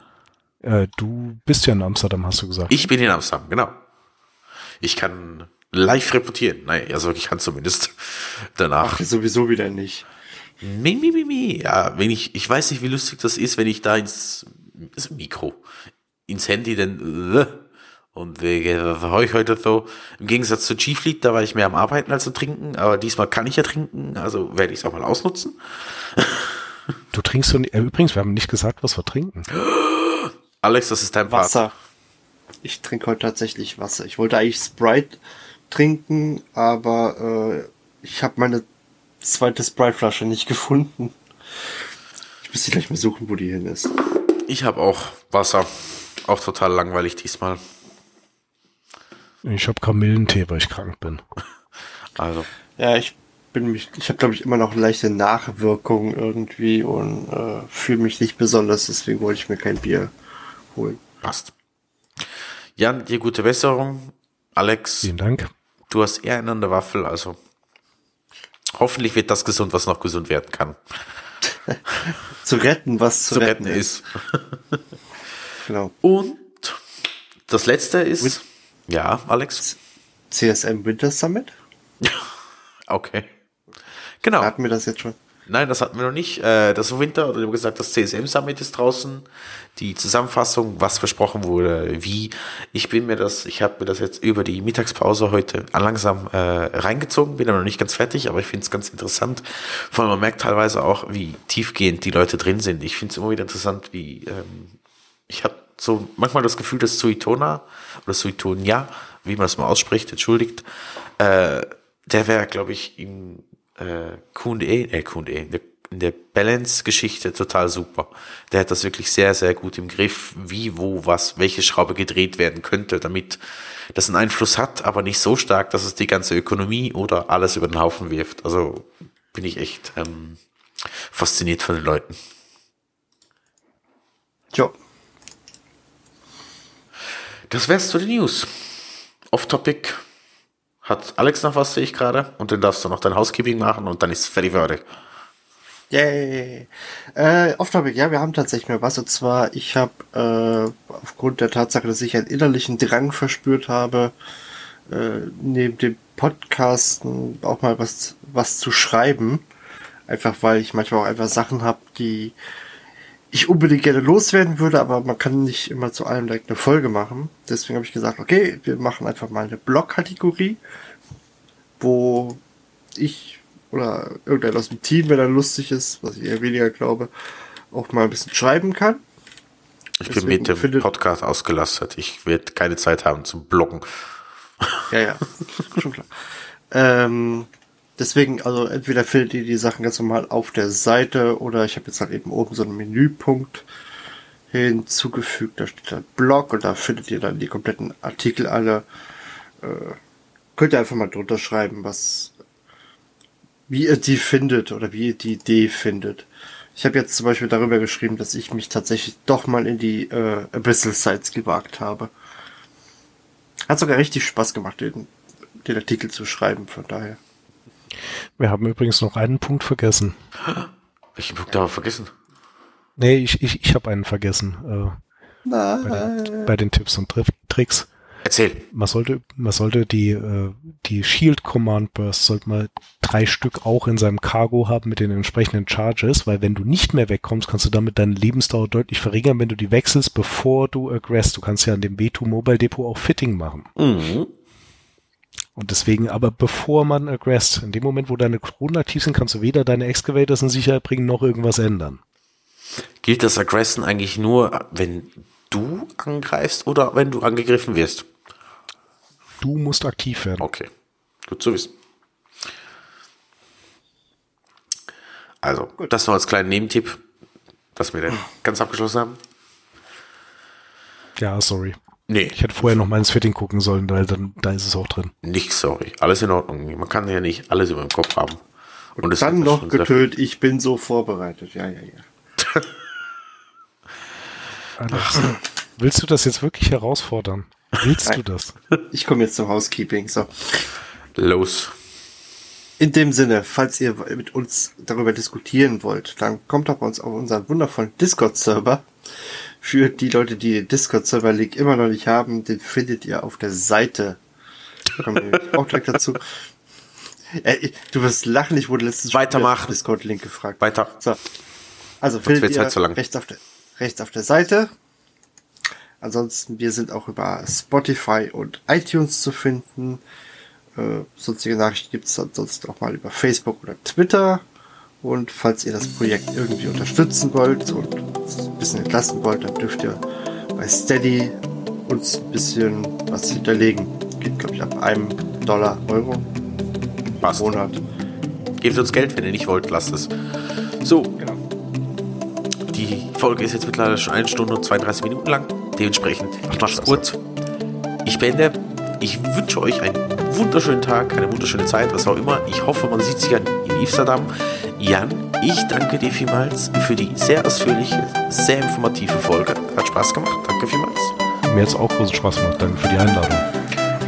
Äh, du bist ja in Amsterdam, hast du gesagt. Ich bin in Amsterdam, genau. Ich kann live reportieren. Nein, also ich kann zumindest danach. Ach, sowieso wieder nicht. Mi, mi, mi, mi. Ja, wenn ich, ich weiß nicht, wie lustig das ist, wenn ich da ins Mikro, ins Handy dann und wegen euch heute so, im Gegensatz zu G-Fleet, da war ich mehr am Arbeiten als zu trinken, aber diesmal kann ich ja trinken, also werde ich es auch mal ausnutzen. Du trinkst so, äh, übrigens, wir haben nicht gesagt, was wir trinken. Alex, das ist dein Part. Wasser. Ich trinke heute tatsächlich Wasser. Ich wollte eigentlich Sprite trinken, aber äh, ich habe meine zweite Sprite-Flasche nicht gefunden. Ich muss sie gleich mal suchen, wo die hin ist. Ich habe auch Wasser. Auch total langweilig diesmal. Ich habe Kamillentee, weil ich krank bin. Also, Ja, ich bin mich, ich habe glaube ich immer noch leichte Nachwirkungen irgendwie und äh, fühle mich nicht besonders, deswegen wollte ich mir kein Bier holen. passt. Jan, dir gute Besserung. Alex, Vielen Dank. du hast eher einen an der Waffel, also hoffentlich wird das gesund, was noch gesund werden kann. Zu retten, was zu, Zu retten ist. Genau. Und das letzte ist, ja, Alex, CSM Winter Summit? okay. Genau. Hatten wir das jetzt schon? Nein, das hatten wir noch nicht. Äh, Das Winter, oder haben gesagt, das CSM Summit ist draußen. Die Zusammenfassung, was versprochen wurde, wie. Ich bin mir das, ich habe mir das jetzt über die Mittagspause heute langsam äh, reingezogen, bin aber noch nicht ganz fertig, aber ich finde es ganz interessant. Vor allem man merkt teilweise auch, wie tiefgehend die Leute drin sind. Ich finde es immer wieder interessant, wie ähm, ich habe so manchmal das Gefühl, dass Suitona oder Suitonia wie man es mal ausspricht, entschuldigt, äh, der wäre, glaube ich, im äh, Q&E, äh, Q&E, in der, der Balance-Geschichte total super. Der hat das wirklich sehr, sehr gut im Griff, wie, wo, was, welche Schraube gedreht werden könnte, damit das einen Einfluss hat, aber nicht so stark, dass es die ganze Ökonomie oder alles über den Haufen wirft. Also bin ich echt ähm, fasziniert von den Leuten. Ja. Das wär's zu den News. Off-Topic. Hat Alex noch was, sehe ich gerade. Und dann darfst du noch dein Housekeeping machen und dann ist fertig heute. Yay. Äh, Off-Topic, ja, wir haben tatsächlich mehr was. Und zwar, ich habe äh, aufgrund der Tatsache, dass ich einen innerlichen Drang verspürt habe, äh, neben dem Podcasten auch mal was, was zu schreiben. Einfach weil ich manchmal auch einfach Sachen habe, die ich unbedingt gerne loswerden würde, aber man kann nicht immer zu allem direkt eine Folge machen. Deswegen habe ich gesagt, okay, wir machen einfach mal eine Blog-Kategorie, wo ich oder irgendeiner aus dem Team, wenn er lustig ist, was ich eher weniger glaube, auch mal ein bisschen schreiben kann. Ich bin mit dem findet, Podcast ausgelastet. Ich werde keine Zeit haben zum Bloggen. Ja, ja, schon klar. Ähm, deswegen, also entweder findet ihr die Sachen ganz normal auf der Seite oder ich habe jetzt halt eben oben so einen Menüpunkt hinzugefügt. Da steht dann Blog und da findet ihr dann die kompletten Artikel alle. Äh, könnt ihr einfach mal drunter schreiben, was wie ihr die findet oder wie ihr die Idee findet. Ich habe jetzt zum Beispiel darüber geschrieben, dass ich mich tatsächlich doch mal in die äh, Abyssal Sites gewagt habe. Hat sogar richtig Spaß gemacht, den, den Artikel zu schreiben, von daher. Wir haben übrigens noch einen Punkt vergessen. Welchen Punkt haben wir vergessen? Nee, ich, ich, ich habe einen vergessen. Äh, Nein. Bei den, bei den Tipps und Tricks. Erzähl. Man sollte, man sollte die, äh, die Shield Command Burst sollte man drei Stück auch in seinem Cargo haben mit den entsprechenden Charges, weil wenn du nicht mehr wegkommst, kannst du damit deine Lebensdauer deutlich verringern, wenn du die wechselst, bevor du aggressst. Du kannst ja an dem B2 Mobile Depot auch Fitting machen. Mhm. Und deswegen, aber bevor man aggresst, in dem Moment, wo deine Kronen aktiv sind, kannst du weder deine Excavators in Sicherheit bringen, noch irgendwas ändern. Gilt das Aggressen eigentlich nur, wenn du angreifst oder wenn du angegriffen wirst? Du musst aktiv werden. Okay, gut zu wissen. Also, gut. das noch als kleinen Nebentipp, dass wir dann ganz abgeschlossen haben. Ja, sorry. Nee. Ich hätte vorher noch mal ins Fitting gucken sollen, weil dann, da ist es auch drin. Nicht sorry. Alles in Ordnung. Man kann ja nicht alles über dem Kopf haben. Und, Und dann noch getötet, ich bin so vorbereitet. Ja, ja, ja. Alex, willst du das jetzt wirklich herausfordern? Willst Nein. du das? Ich komme jetzt zum Housekeeping. So. Los. In dem Sinne, falls ihr mit uns darüber diskutieren wollt, dann kommt doch bei uns auf unseren wundervollen Discord-Server. Für die Leute, die den Discord-Server-Link immer noch nicht haben, den findet ihr auf der Seite. Kommen wir auch direkt dazu. Äh, du wirst lachen, ich wurde letztens Weitermachen. Discord-Link gefragt. Weiter. So. Also findet ihr halt rechts, auf der, rechts auf der Seite Ansonsten, wir sind auch über Spotify und iTunes zu finden. Äh, sonstige Nachrichten gibt es ansonsten auch mal über Facebook oder Twitter. Und falls ihr das Projekt irgendwie unterstützen wollt und ein bisschen entlasten wollt, dann dürft ihr bei Steady uns ein bisschen was hinterlegen. Geht, glaube ich, ab einem Dollar, Euro Passt. im Monat. Gebt uns Geld, wenn ihr nicht wollt, lasst es. So. Genau. Die Folge ist jetzt mittlerweile schon eine Stunde und 32 Minuten lang. Dementsprechend, ich mach's kurz. Ich beende. Ich wünsche euch einen wunderschönen Tag, eine wunderschöne Zeit, was auch immer. Ich hoffe, man sieht sich in Amsterdam. Jan, ich danke dir vielmals für die sehr ausführliche, sehr informative Folge. Hat Spaß gemacht. Danke vielmals. Mir hat es auch großen Spaß gemacht. Danke für die Einladung.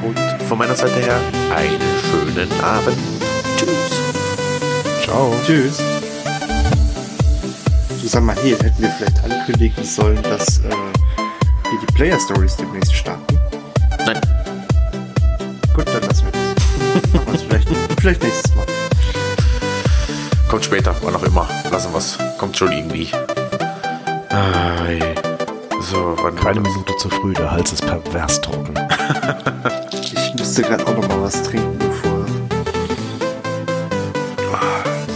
Und von meiner Seite her einen schönen Abend. Tschüss. Ciao. Tschüss. Du sag mal, hier hätten wir vielleicht ankündigen sollen, dass äh, wir die Player Stories demnächst starten? Nein. Gut, dann lassen wir das. Machen wir es vielleicht, vielleicht nächstes Mal. Kommt später, wann auch immer. Lassen wir es. Kommt schon irgendwie. Ai. So, wann Keine Minute zu früh, der Hals ist pervers trocken. ich müsste gerade auch noch mal was trinken, bevor.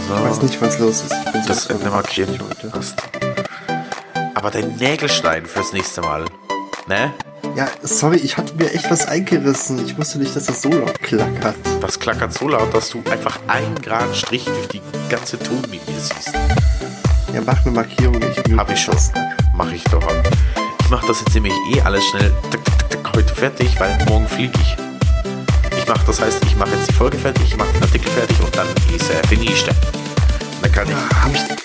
So. Ich weiß nicht, was los ist. das Ende markieren heute. Hast. Aber dein Nägelschneiden fürs nächste Mal. Ne? Ja, sorry, ich hatte mir echt was eingerissen. Ich wusste nicht, dass das so laut klackert. Das klackert so laut, dass du einfach einen geraden Strich durch die ganze Tonlinie siehst. Ja, mach eine Markierung. Ich Hab ich schon. das. Mach ich doch. Ich mach das jetzt nämlich eh alles schnell tick, tick, tick, tick, heute fertig, weil morgen fliege ich. Ich mach, das heißt, ich mache jetzt die Folge fertig, ich mache den Artikel fertig und dann ist er finished. Dann kann ich Ja, hab ich,